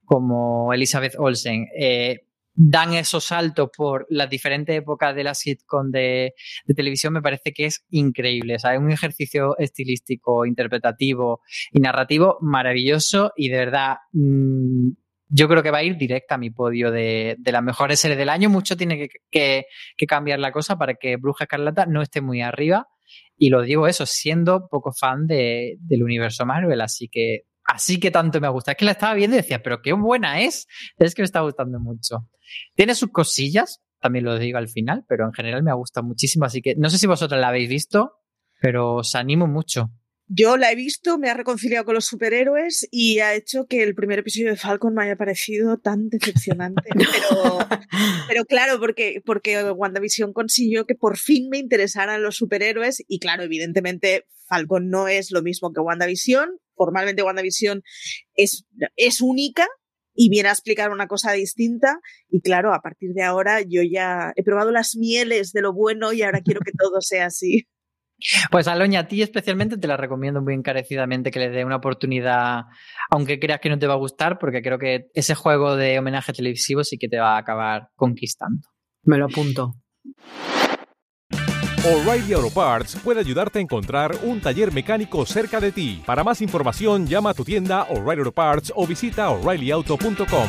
como Elizabeth Olsen eh, dan esos saltos por las diferentes épocas de la sitcom de, televisión me parece que es increíble. es un ejercicio estilístico, interpretativo y narrativo maravilloso y de verdad mm, yo creo que va a ir directa a mi podio de, las mejores series del año. Mucho tiene que, cambiar la cosa para que Bruja Escarlata no esté muy arriba. Y lo digo eso, siendo poco fan de, del universo Marvel. Así que, así que tanto me gusta. Es que la estaba viendo y decía, pero qué buena es. Es que me está gustando mucho. Tiene sus cosillas, también lo digo al final, pero en general me ha gustado muchísimo. Así que no sé si vosotros la habéis visto, pero os animo mucho. Yo la he visto, me ha reconciliado con los superhéroes y ha hecho que el primer episodio de Falcon me haya parecido tan decepcionante. pero, pero claro, porque, porque WandaVision consiguió que por fin me interesaran los superhéroes y claro, evidentemente Falcon no es lo mismo que WandaVision. Formalmente WandaVision es, es única, y viene a explicar una cosa distinta. Y claro, a partir de ahora yo ya he probado las mieles de lo bueno y ahora quiero que todo sea así. Pues Aloña, a ti especialmente te la recomiendo muy encarecidamente que le dé una oportunidad, aunque creas que no te va a gustar, porque creo que ese juego de homenaje televisivo sí que te va a acabar conquistando. Me lo apunto. O'Reilly Auto Parts puede ayudarte a encontrar un taller mecánico cerca de ti. Para más información, llama a tu tienda O'Reilly Auto Parts o visita oreillyauto.com.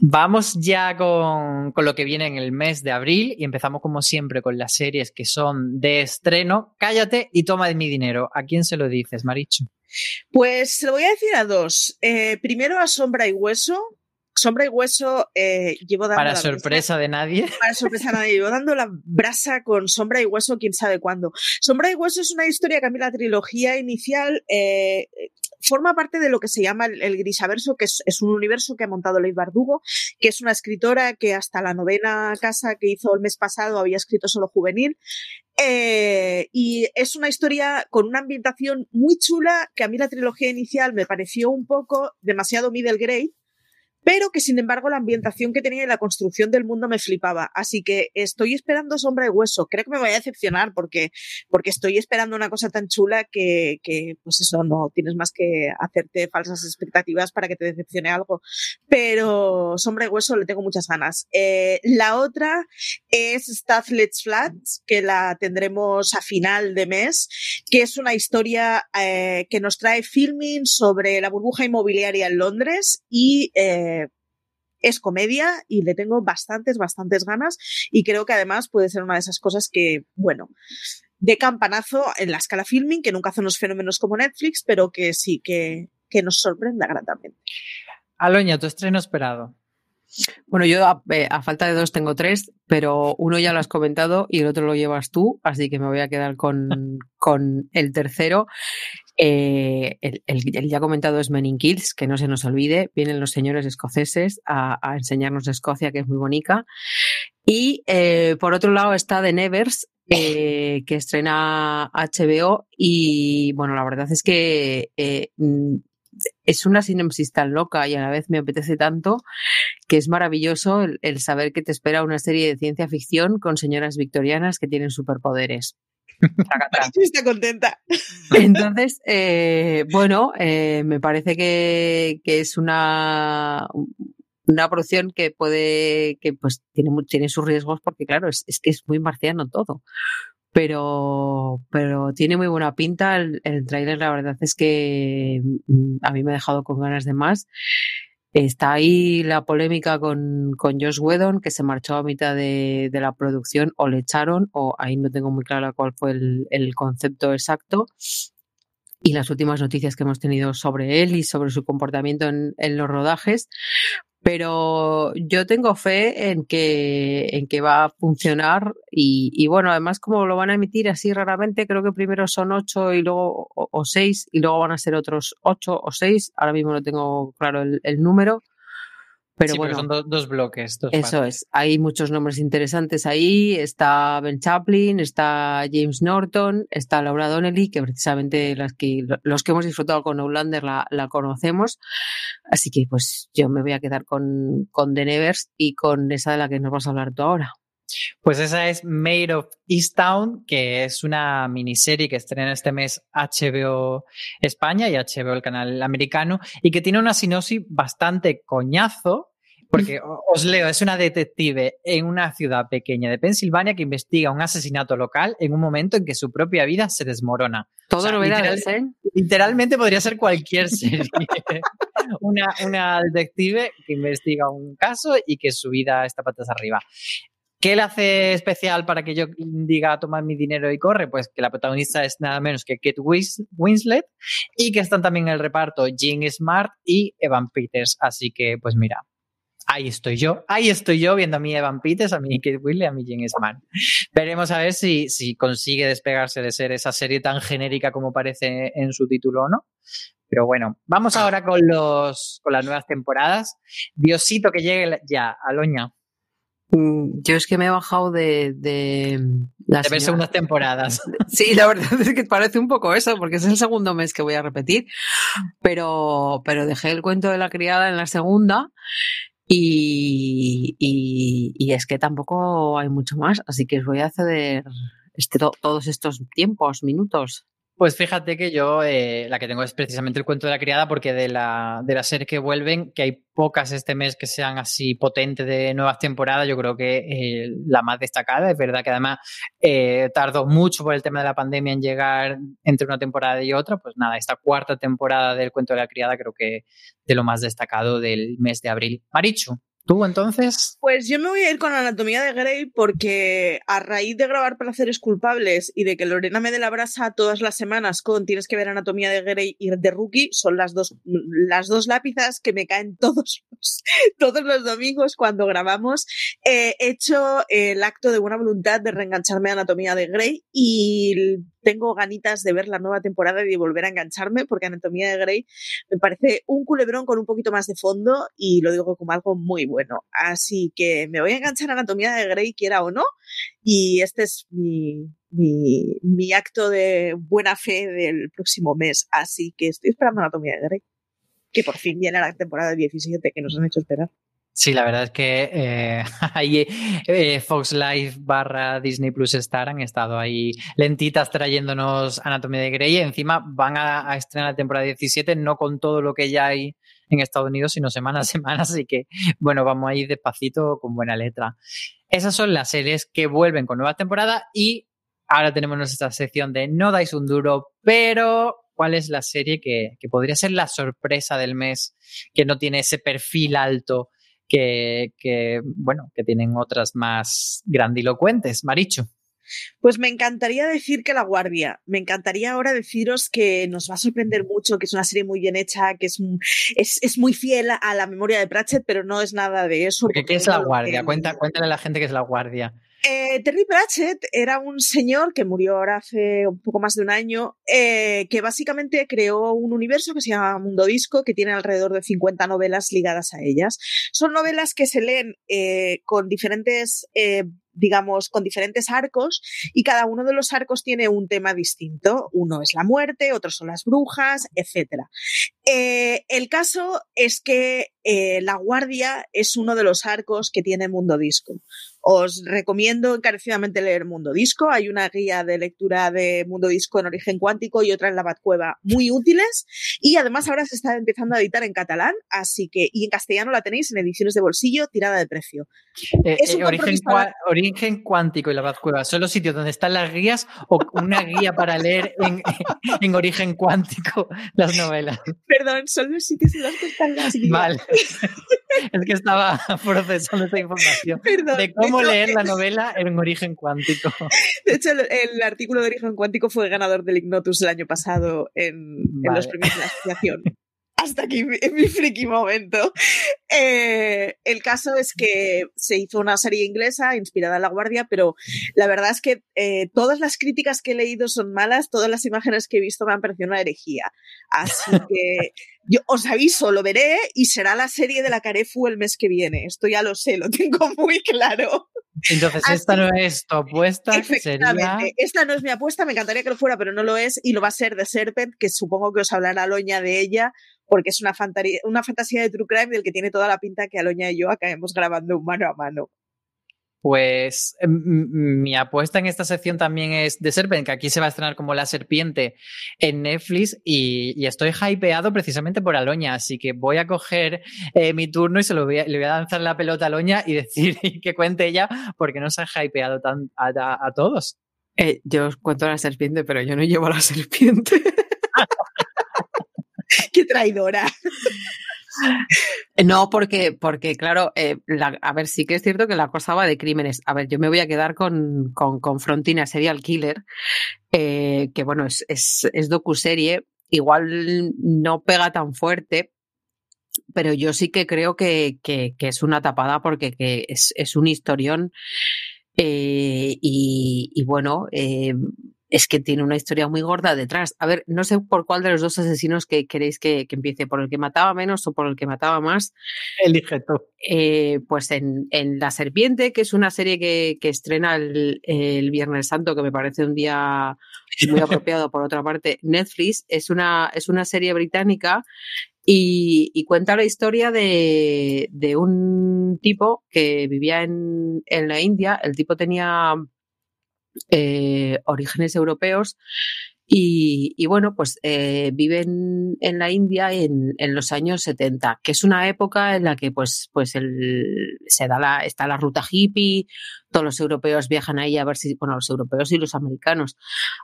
Vamos ya con, lo que viene en el mes de abril y empezamos como siempre con las series que son de estreno. Cállate y toma de mi dinero. ¿A quién se lo dices, Maricho? Pues se lo voy a decir a dos. Eh, primero a Sombra y Hueso. Sombra y Hueso eh, llevo dando. Para sorpresa de nadie. Para sorpresa de nadie. Llevo dando la brasa con Sombra y Hueso, quién sabe cuándo. Sombra y Hueso es una historia que a mí la trilogía inicial eh, forma parte de lo que se llama el, Grisaverso, que es, un universo que ha montado Leigh Bardugo, que es una escritora que hasta la novena casa que hizo el mes pasado había escrito solo juvenil. Eh, y es una historia con una ambientación muy chula que a mí la trilogía inicial me pareció un poco demasiado middle grade pero que sin embargo la ambientación que tenía y la construcción del mundo me flipaba. Así que estoy esperando Sombra y Hueso. Creo que me voy a decepcionar porque, porque estoy esperando una cosa tan chula que, que, pues eso, no tienes más que hacerte falsas expectativas para que te decepcione algo. Pero Sombra y Hueso le tengo muchas ganas. Eh, la otra es Stuff Let's Flats, que la tendremos a final de mes, que es una historia eh, que nos trae filming sobre la burbuja inmobiliaria en Londres y eh, es comedia y le tengo bastantes, bastantes ganas y creo que además puede ser una de esas cosas que, bueno, de campanazo en la escala filming, que nunca hace unos fenómenos como Netflix, pero que sí que, que nos sorprenda gratamente. Aloña, tu estreno esperado. Bueno, yo a, eh, falta de dos tengo tres, pero uno ya lo has comentado y el otro lo llevas tú, así que me voy a quedar con, con el tercero. Eh, el, ya comentado es Men in Kills, que no se nos olvide. Vienen los señores escoceses a, enseñarnos Escocia, que es muy bonita. Y eh, por otro lado está The Nevers, que estrena HBO. Y bueno, la verdad es que es una sinopsis tan loca y a la vez me apetece tanto que es maravilloso el, saber que te espera una serie de ciencia ficción con señoras victorianas que tienen superpoderes. Estoy contenta. Entonces, eh, bueno, eh, me parece que, es una, una producción que puede, que pues tiene, tiene sus riesgos porque claro, es, es que es muy marciano todo pero, pero tiene muy buena pinta. El, el tráiler, la verdad es que mm, a mí me ha dejado con ganas de más. Está ahí la polémica con, con Josh Whedon, que se marchó a mitad de, de, la producción, o le echaron, o ahí no tengo muy claro cuál fue el, el concepto exacto. Y las últimas noticias que hemos tenido sobre él y sobre su comportamiento en, los rodajes. Pero yo tengo fe en que, en que va a funcionar y, y, bueno, además como lo van a emitir así raramente, creo que primero son ocho y luego o, seis y luego van a ser otros ocho o seis. Ahora mismo no tengo claro el número. Pero sí, bueno, son dos, dos bloques. Dos eso partes. es. Hay muchos nombres interesantes ahí. Está Ben Chaplin, está James Norton, está Laura Donnelly, que precisamente las que, los que hemos disfrutado con Outlander la, la conocemos. Así que pues yo me voy a quedar con, con The Nevers y con esa de la que nos vas a hablar tú ahora. Pues esa es Made of Easttown, que es una miniserie que estrena este mes HBO España y HBO el canal americano, y que tiene una sinopsis bastante coñazo, porque os leo, es una detective en una ciudad pequeña de Pensilvania que investiga un asesinato local en un momento en que su propia vida se desmorona. Todo O sea, novedades, ¿eh? Literalmente podría ser cualquier serie. una, una detective que investiga un caso y que su vida está patas arriba. ¿Qué le hace especial para que yo diga tomar mi dinero y corre? Pues que la protagonista es nada menos que Kate Winslet y que están también en el reparto Jean Smart y Evan Peters. Así que, pues mira, ahí estoy yo, ahí estoy yo viendo a mi Evan Peters, a mi Kate Winslet, a mi Jean Smart. Veremos a ver si, si consigue despegarse de ser esa serie tan genérica como parece en su título o no. Pero bueno, vamos ahora con, los, con las nuevas temporadas. Diosito que llegue ya, Aloña. Mm, Yo es que me he bajado de, de las de ver segundas temporadas. Sí, la verdad es que parece un poco eso, porque es el segundo mes que voy a repetir. Pero, pero dejé el cuento de la criada en la segunda y, y, y es que tampoco hay mucho más, así que os voy a ceder este, todos estos tiempos, minutos. Pues fíjate que yo eh, la que tengo es precisamente el cuento de la criada porque de la, de serie que vuelven, que hay pocas este mes que sean así potentes de nuevas temporadas, yo creo que eh, la más destacada, es verdad que además eh, tardó mucho por el tema de la pandemia en llegar entre una temporada y otra, pues nada, esta cuarta temporada del cuento de la criada creo que de lo más destacado del mes de abril. Marichu. ¿Tú entonces? Pues yo me voy a ir con Anatomía de Grey porque a raíz de grabar Placeres Culpables y de que Lorena me dé la brasa todas las semanas con Tienes que ver Anatomía de Grey y The Rookie, son las dos, las dos lápidas que me caen todos los, todos los domingos cuando grabamos. Eh, he hecho el acto de buena voluntad de reengancharme a Anatomía de Grey y tengo ganitas de ver la nueva temporada y de volver a engancharme porque Anatomía de Grey me parece un culebrón con un poquito más de fondo y lo digo como algo muy bueno. Así que me voy a enganchar a Anatomía de Grey, quiera o no, y este es mi, mi, mi acto de buena fe del próximo mes. Así que estoy esperando Anatomía de Grey, que por fin viene la temporada 17 que nos han hecho esperar. Sí, la verdad es que eh, ahí eh, Fox Live barra Disney Plus Star han estado ahí lentitas trayéndonos Anatomía de Grey. Encima van a, estrenar la temporada 17, no con todo lo que ya hay en Estados Unidos, sino semana a semana. Así que, bueno, vamos a ir despacito con buena letra. Esas son las series que vuelven con nueva temporada y ahora tenemos nuestra sección de No dais un duro, pero cuál es la serie que, que podría ser la sorpresa del mes, que no tiene ese perfil alto que, que, bueno, que tienen otras más grandilocuentes. Maricho. Pues me encantaría decir que La Guardia. Me encantaría ahora deciros que nos va a sorprender mucho, que es una serie muy bien hecha, que es, es, es muy fiel a la memoria de Pratchett, pero no es nada de eso. Porque, ¿Qué es La Guardia? Que... Cuenta, cuéntale a la gente qué es La Guardia. Eh, Terry Pratchett era un señor que murió ahora hace un poco más de un año, eh, que básicamente creó un universo que se llama Mundo Disco, que tiene alrededor de 50 novelas ligadas a ellas. Son novelas que se leen eh, con diferentes digamos, con diferentes arcos y cada uno de los arcos tiene un tema distinto. Uno es la muerte, otros son las brujas, etc. El caso es que La Guardia es uno de los arcos que tiene Mundo Disco. Os recomiendo encarecidamente leer Mundo Disco. Hay una guía de lectura de Mundo Disco en origen cuántico y otra en la Batcueva muy útiles. Y además ahora se está empezando a editar en catalán, así que, y en castellano la tenéis en ediciones de bolsillo, tirada de precio. Eh, es un origen, cua origen, cuántico y la Batcueva, ¿son los sitios donde están las guías o una guía para leer en, en origen cuántico las novelas? Perdón, son los sitios en los que están las guías. Vale. es que estaba procesando esa información Perdón, de cómo hecho, leer la novela en origen cuántico. De hecho, el, el artículo de origen cuántico fue ganador del Ignotus el año pasado en, en los premios de la asociación. Hasta aquí mi, mi friki momento. Eh, el caso es que se hizo una serie inglesa inspirada en La Guardia, pero la verdad es que eh, todas las críticas que he leído son malas, todas las imágenes que he visto me han parecido una herejía. Así que yo os aviso, lo veré y será la serie de la Carefu el mes que viene. Esto ya lo sé, lo tengo muy claro. Entonces, Así- esta no es tu apuesta, sería... Esta no es mi apuesta, me encantaría que lo fuera, pero no lo es, y lo va a ser The Serpent, que supongo que os hablará Aloña de ella, porque es una, una fantasía de True Crime del que tiene toda la pinta que Aloña y yo acabemos grabando mano a mano. Pues m- m- mi apuesta en esta sección también es de Serpent, que aquí se va a estrenar como La Serpiente en Netflix y, y estoy hypeado precisamente por Aloña, así que voy a coger eh, mi turno y se lo voy a, le voy a lanzar la pelota a Aloña y decir que cuente ella porque no se ha hypeado tan, a, a- a todos. Eh, yo os cuento la serpiente, pero yo no llevo a la serpiente. ¡Qué traidora! No, porque, porque claro, eh, a ver, sí que es cierto que la cosa va de crímenes. A ver, yo me voy a quedar con, con, Frontina Serial Killer, eh, que bueno, es, es, es docuserie, igual no pega tan fuerte, pero yo sí que creo que, que, que es una tapada porque que es, es un historión eh, y, y bueno, es que tiene una historia muy gorda detrás. A ver, no sé por cuál de los dos asesinos que queréis que, que empiece, por el que mataba menos o por el que mataba más. Elige tú. Eh, pues en, en La Serpiente, que es una serie que, que estrena el, el Viernes Santo, que me parece un día muy apropiado por otra parte, Netflix, es una, es una serie británica y, y cuenta la historia de, de un tipo que vivía en, en la India. El tipo tenía eh, orígenes europeos y, y bueno, pues eh, vive en, la India en, en los años 70, que es una época en la que pues, pues el, se da la, está la ruta hippie, todos los europeos viajan ahí a ver si, bueno, los europeos y los americanos,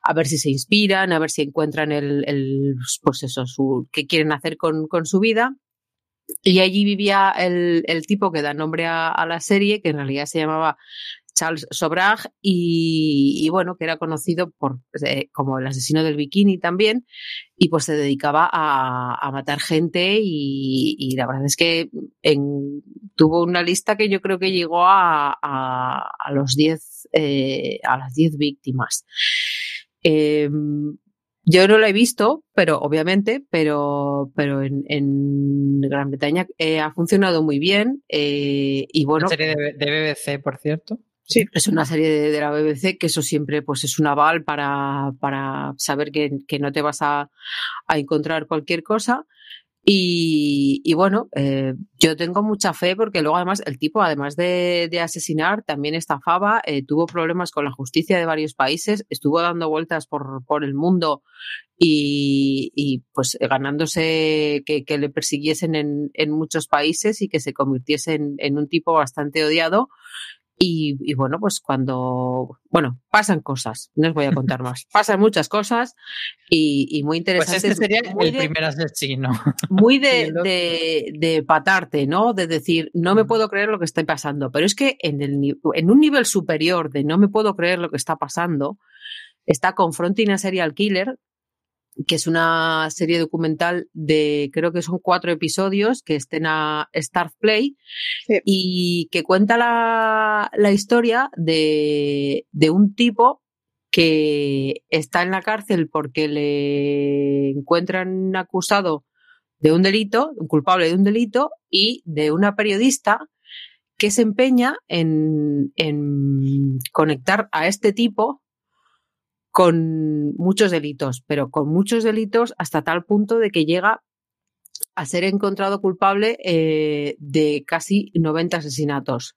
a ver si se inspiran, a ver si encuentran el, el pues eso, su, qué quieren hacer con, con su vida. Y allí vivía el, el tipo que da nombre a, a la serie, que en realidad se llamaba Charles Sobrag y, bueno, que era conocido por, eh, como el asesino del bikini también y pues se dedicaba a, matar gente y, la verdad es que en- tuvo una lista que yo creo que llegó a, los 10 eh, a las 10 víctimas. Eh, yo no lo he visto, pero obviamente, pero, pero en, en Gran Bretaña eh, ha funcionado muy bien eh, y bueno, serie de BBC, por cierto. Es una serie de, de la BBC que eso siempre pues es un aval para, para saber que, que no te vas a, a encontrar cualquier cosa. Y, y bueno, eh, yo tengo mucha fe porque luego además el tipo, además de, de asesinar, también estafaba, eh, tuvo problemas con la justicia de varios países, estuvo dando vueltas por, por el mundo y, y, pues ganándose que, que le persiguiesen en, en muchos países y que se convirtiese en un tipo bastante odiado. Y, y bueno, pues cuando, bueno, pasan cosas, no os voy a contar más, pasan muchas cosas y, y muy Pues interesantes. este sería muy el de- primer asesino. muy de, de, de patarte, ¿no? De decir, no me Mm. puedo creer lo que está pasando. Pero es que en, el, en un nivel superior de no me puedo creer lo que está pasando, está Confronting a Serial Killer, que es una serie documental de, creo que son cuatro episodios, que estén a Star Play, Sí. y que cuenta la, la historia de, de un tipo que está en la cárcel porque le encuentran acusado de un delito, culpable de un delito, y de una periodista que se empeña en, en conectar a este tipo con muchos delitos, pero con muchos delitos hasta tal punto de que llega a ser encontrado culpable eh, de casi 90 asesinatos.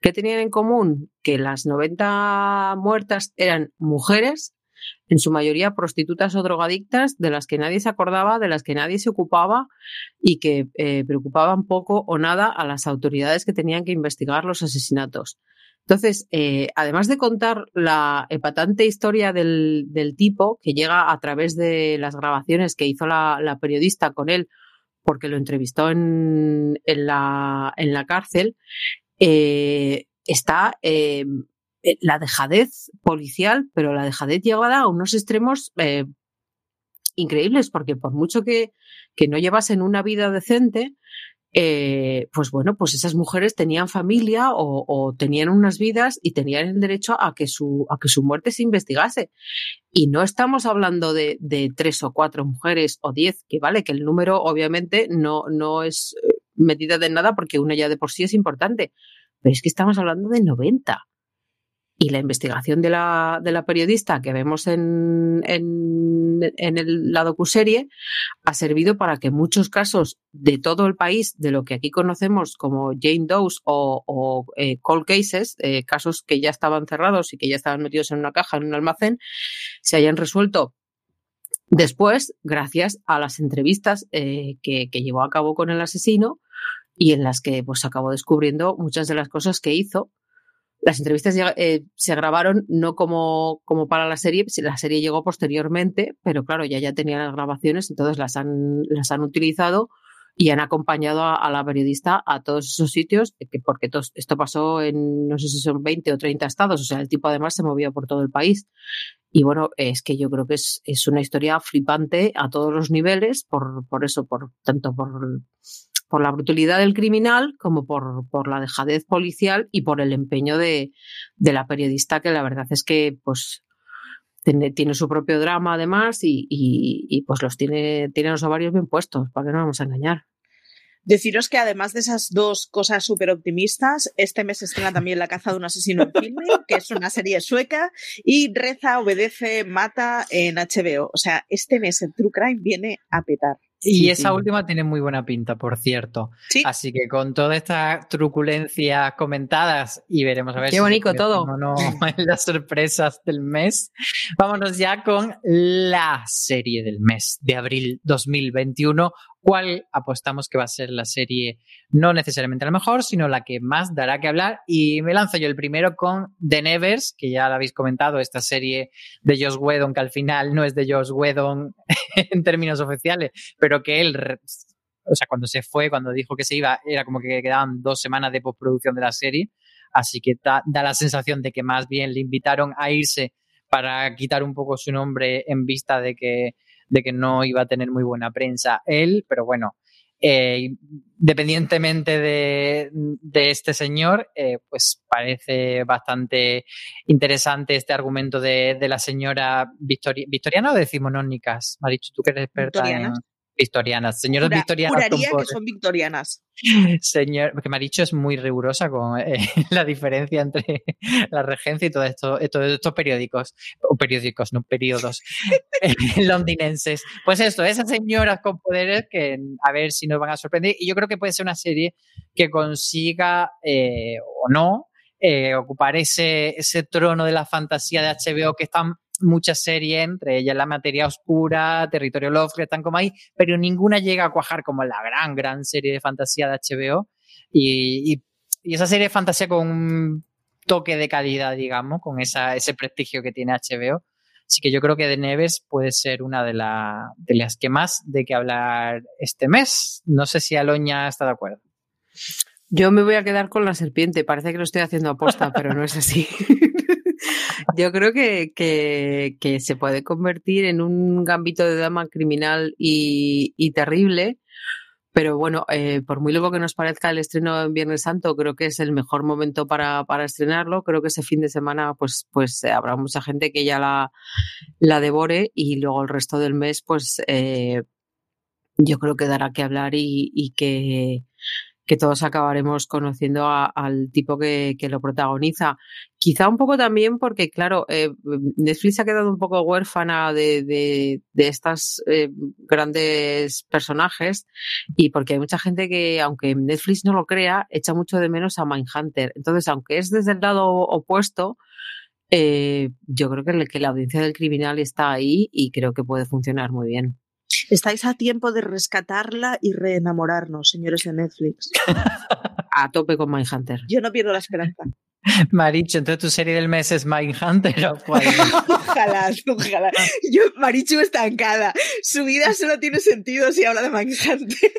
¿Qué tenían en común? Que las 90 muertas eran mujeres, en su mayoría prostitutas o drogadictas, de las que nadie se acordaba, de las que nadie se ocupaba y que eh, preocupaban poco o nada a las autoridades que tenían que investigar los asesinatos. Entonces, eh, además de contar la epatante historia del, del tipo que llega a través de las grabaciones que hizo la, la periodista con él porque lo entrevistó en, en, la, en la cárcel, eh, está eh, la dejadez policial, pero la dejadez llevada a unos extremos eh, increíbles, porque por mucho que, que no llevasen una vida decente, eh, pues bueno, pues esas mujeres tenían familia o, tenían unas vidas y tenían el derecho a que su, a que su muerte se investigase. Y no estamos hablando de, de tres o cuatro mujeres o diez, que vale, que el número obviamente no, no es eh, medida de nada porque una ya de por sí es importante, pero es que estamos hablando de 90. Y la investigación de la, de la periodista que vemos en, en, en el, la docuserie ha servido para que muchos casos de todo el país, de lo que aquí conocemos como Jane Doe's o, o eh, cold cases, eh, casos que ya estaban cerrados y que ya estaban metidos en una caja, en un almacén, se hayan resuelto después gracias a las entrevistas eh, que, que llevó a cabo con el asesino y en las que pues acabó descubriendo muchas de las cosas que hizo las entrevistas eh, se grabaron no como, como para la serie, la serie llegó posteriormente, pero claro, ya ya tenían las grabaciones, entonces las han, las han utilizado y han acompañado a, la periodista a todos esos sitios, eh, porque esto pasó en, no sé si son 20 o 30 estados, o sea, el tipo además se movía por todo el país. Y bueno, es que yo creo que es, es una historia flipante a todos los niveles, por, por eso, por tanto por por la brutalidad del criminal como por, por la dejadez policial y por el empeño de, de, la periodista, que la verdad es que pues tiene, tiene su propio drama además y, y, pues los tiene, tiene los ovarios bien puestos, para que no vamos a engañar. Deciros que además de esas dos cosas súper optimistas, este mes estrena también La caza de un asesino en filme, que es una serie sueca, y Reza, Obedece, Mata en HBO. O sea, este mes el True Crime viene a petar. Y esa última tiene muy buena pinta, por cierto. Así que con todas estas truculencias comentadas y veremos a ver Qué bonito todo. no las sorpresas del mes. Vámonos ya con la serie del mes de abril 2021, cuál apostamos que va a ser la serie, no necesariamente la mejor, sino la que más dará que hablar. Y me lanzo yo el primero con The Nevers, que ya lo habéis comentado, esta serie de Josh Whedon, que al final no es de Josh Whedon en términos oficiales, pero que él, o sea, cuando se fue, cuando dijo que se iba, era como que quedaban dos semanas de postproducción de la serie. Así que da, da la sensación de que más bien le invitaron a irse para quitar un poco su nombre en vista de que de que no iba a tener muy buena prensa él, pero bueno, eh, dependientemente de, este señor, eh, pues parece bastante interesante este argumento de, de la señora Victoria, victoriana o decimonónicas. Me ha dicho tú que eres experta en victorianas. Señoras Jura, victorianas. Juraría que son victorianas. Señor, porque me ha dicho es muy rigurosa con eh, la diferencia entre la regencia y todo esto, todos estos periódicos, o periódicos, no periodos eh, londinenses. Pues esto, esas señoras con poderes que a ver si nos van a sorprender. Y yo creo que puede ser una serie que consiga eh, o no eh, ocupar ese, ese trono de la fantasía de HBO que están muchas series, entre ellas La Materia Oscura, Territorio Love, que están como ahí, pero ninguna llega a cuajar como la gran, gran serie de fantasía de HBO. Y, y, y esa serie de fantasía con un toque de calidad, digamos, con esa, ese prestigio que tiene HBO. Así que yo creo que The Neves puede ser una de, la, de las que más de que hablar este mes. No sé si Aloña está de acuerdo. Yo me voy a quedar con la serpiente. Parece que lo estoy haciendo aposta, pero no es así. Yo creo que, que, se puede convertir en un gambito de dama criminal y, terrible. Pero bueno, eh, por muy luego que nos parezca el estreno en Viernes Santo, creo que es el mejor momento para, para estrenarlo. Creo que ese fin de semana, pues, pues habrá mucha gente que ya la, la devore y luego el resto del mes, pues eh, yo creo que dará que hablar y que que todos acabaremos conociendo a, al tipo que, que, lo protagoniza. Quizá un poco también porque, claro, eh, Netflix ha quedado un poco huérfana de, de, de estas eh, grandes personajes y porque hay mucha gente que, aunque Netflix no lo crea, echa mucho de menos a Mindhunter. Entonces, aunque es desde el lado opuesto, eh, yo creo que, que la audiencia del criminal está ahí y creo que puede funcionar muy bien. Estáis a tiempo de rescatarla y reenamorarnos, señores de Netflix. a tope con Mindhunter. Yo no pierdo la esperanza. Marichu, entonces tu serie del mes es Mindhunter o cuál? ojalá, ojalá. Yo, Marichu estancada. Su vida solo tiene sentido si habla de Mindhunter.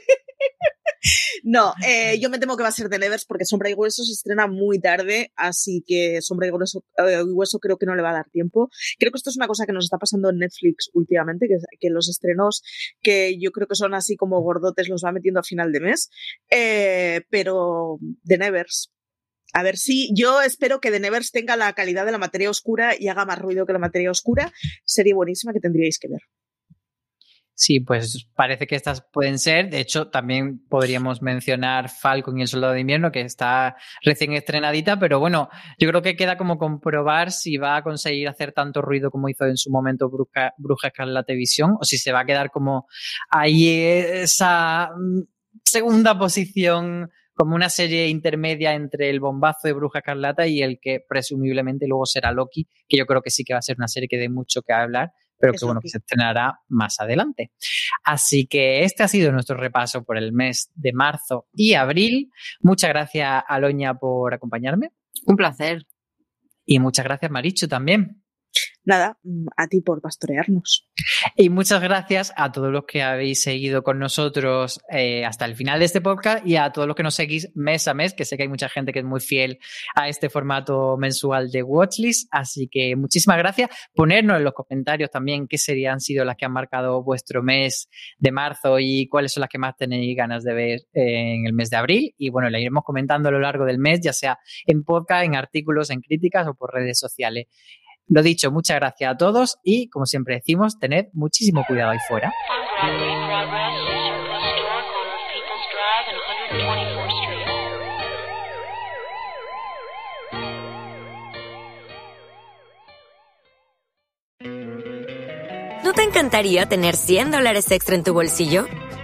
No, eh, yo me temo que va a ser de Nevers porque Sombra y Hueso se estrena muy tarde, así que Sombra y Hueso, eh, Hueso, creo que no le va a dar tiempo. Creo que esto es una cosa que nos está pasando en Netflix últimamente, que, que los estrenos que yo creo que son así como gordotes los va metiendo a final de mes. Eh, pero de Nevers, a ver si yo espero que The Nevers tenga la calidad de la materia oscura y haga más ruido que la materia oscura. Sería buenísima que tendríais que ver. Sí, pues parece que estas pueden ser. De hecho, también podríamos mencionar Falcon y el Soldado de Invierno, que está recién estrenadita, pero bueno, yo creo que queda como comprobar si va a conseguir hacer tanto ruido como hizo en su momento Bruja, Bruja Visión, o si se va a quedar como ahí esa mm, segunda posición como una serie intermedia entre el bombazo de Bruja Escarlata y el que presumiblemente luego será Loki, que yo creo que sí que va a ser una serie que dé mucho que hablar, pero que bueno, que se estrenará más adelante. Así que este ha sido nuestro repaso por el mes de marzo y abril. Muchas gracias, Aloña, por acompañarme. Un placer. Y muchas gracias, Marichu, también nada, a ti por pastorearnos. Y muchas gracias a todos los que habéis seguido con nosotros eh, hasta el final de este podcast y a todos los que nos seguís mes a mes, que sé que hay mucha gente que es muy fiel a este formato mensual de Watchlist. Así que muchísimas gracias. Ponernos en los comentarios también qué serían sido las que han marcado vuestro mes de marzo y cuáles son las que más tenéis ganas de ver en el mes de abril. Y bueno, la iremos comentando a lo largo del mes, ya sea en podcast, en artículos, en críticas o por redes sociales. Lo dicho, muchas gracias a todos y, como siempre decimos, tened muchísimo cuidado ahí fuera. ¿No te encantaría tener 100 dólares extra en tu bolsillo?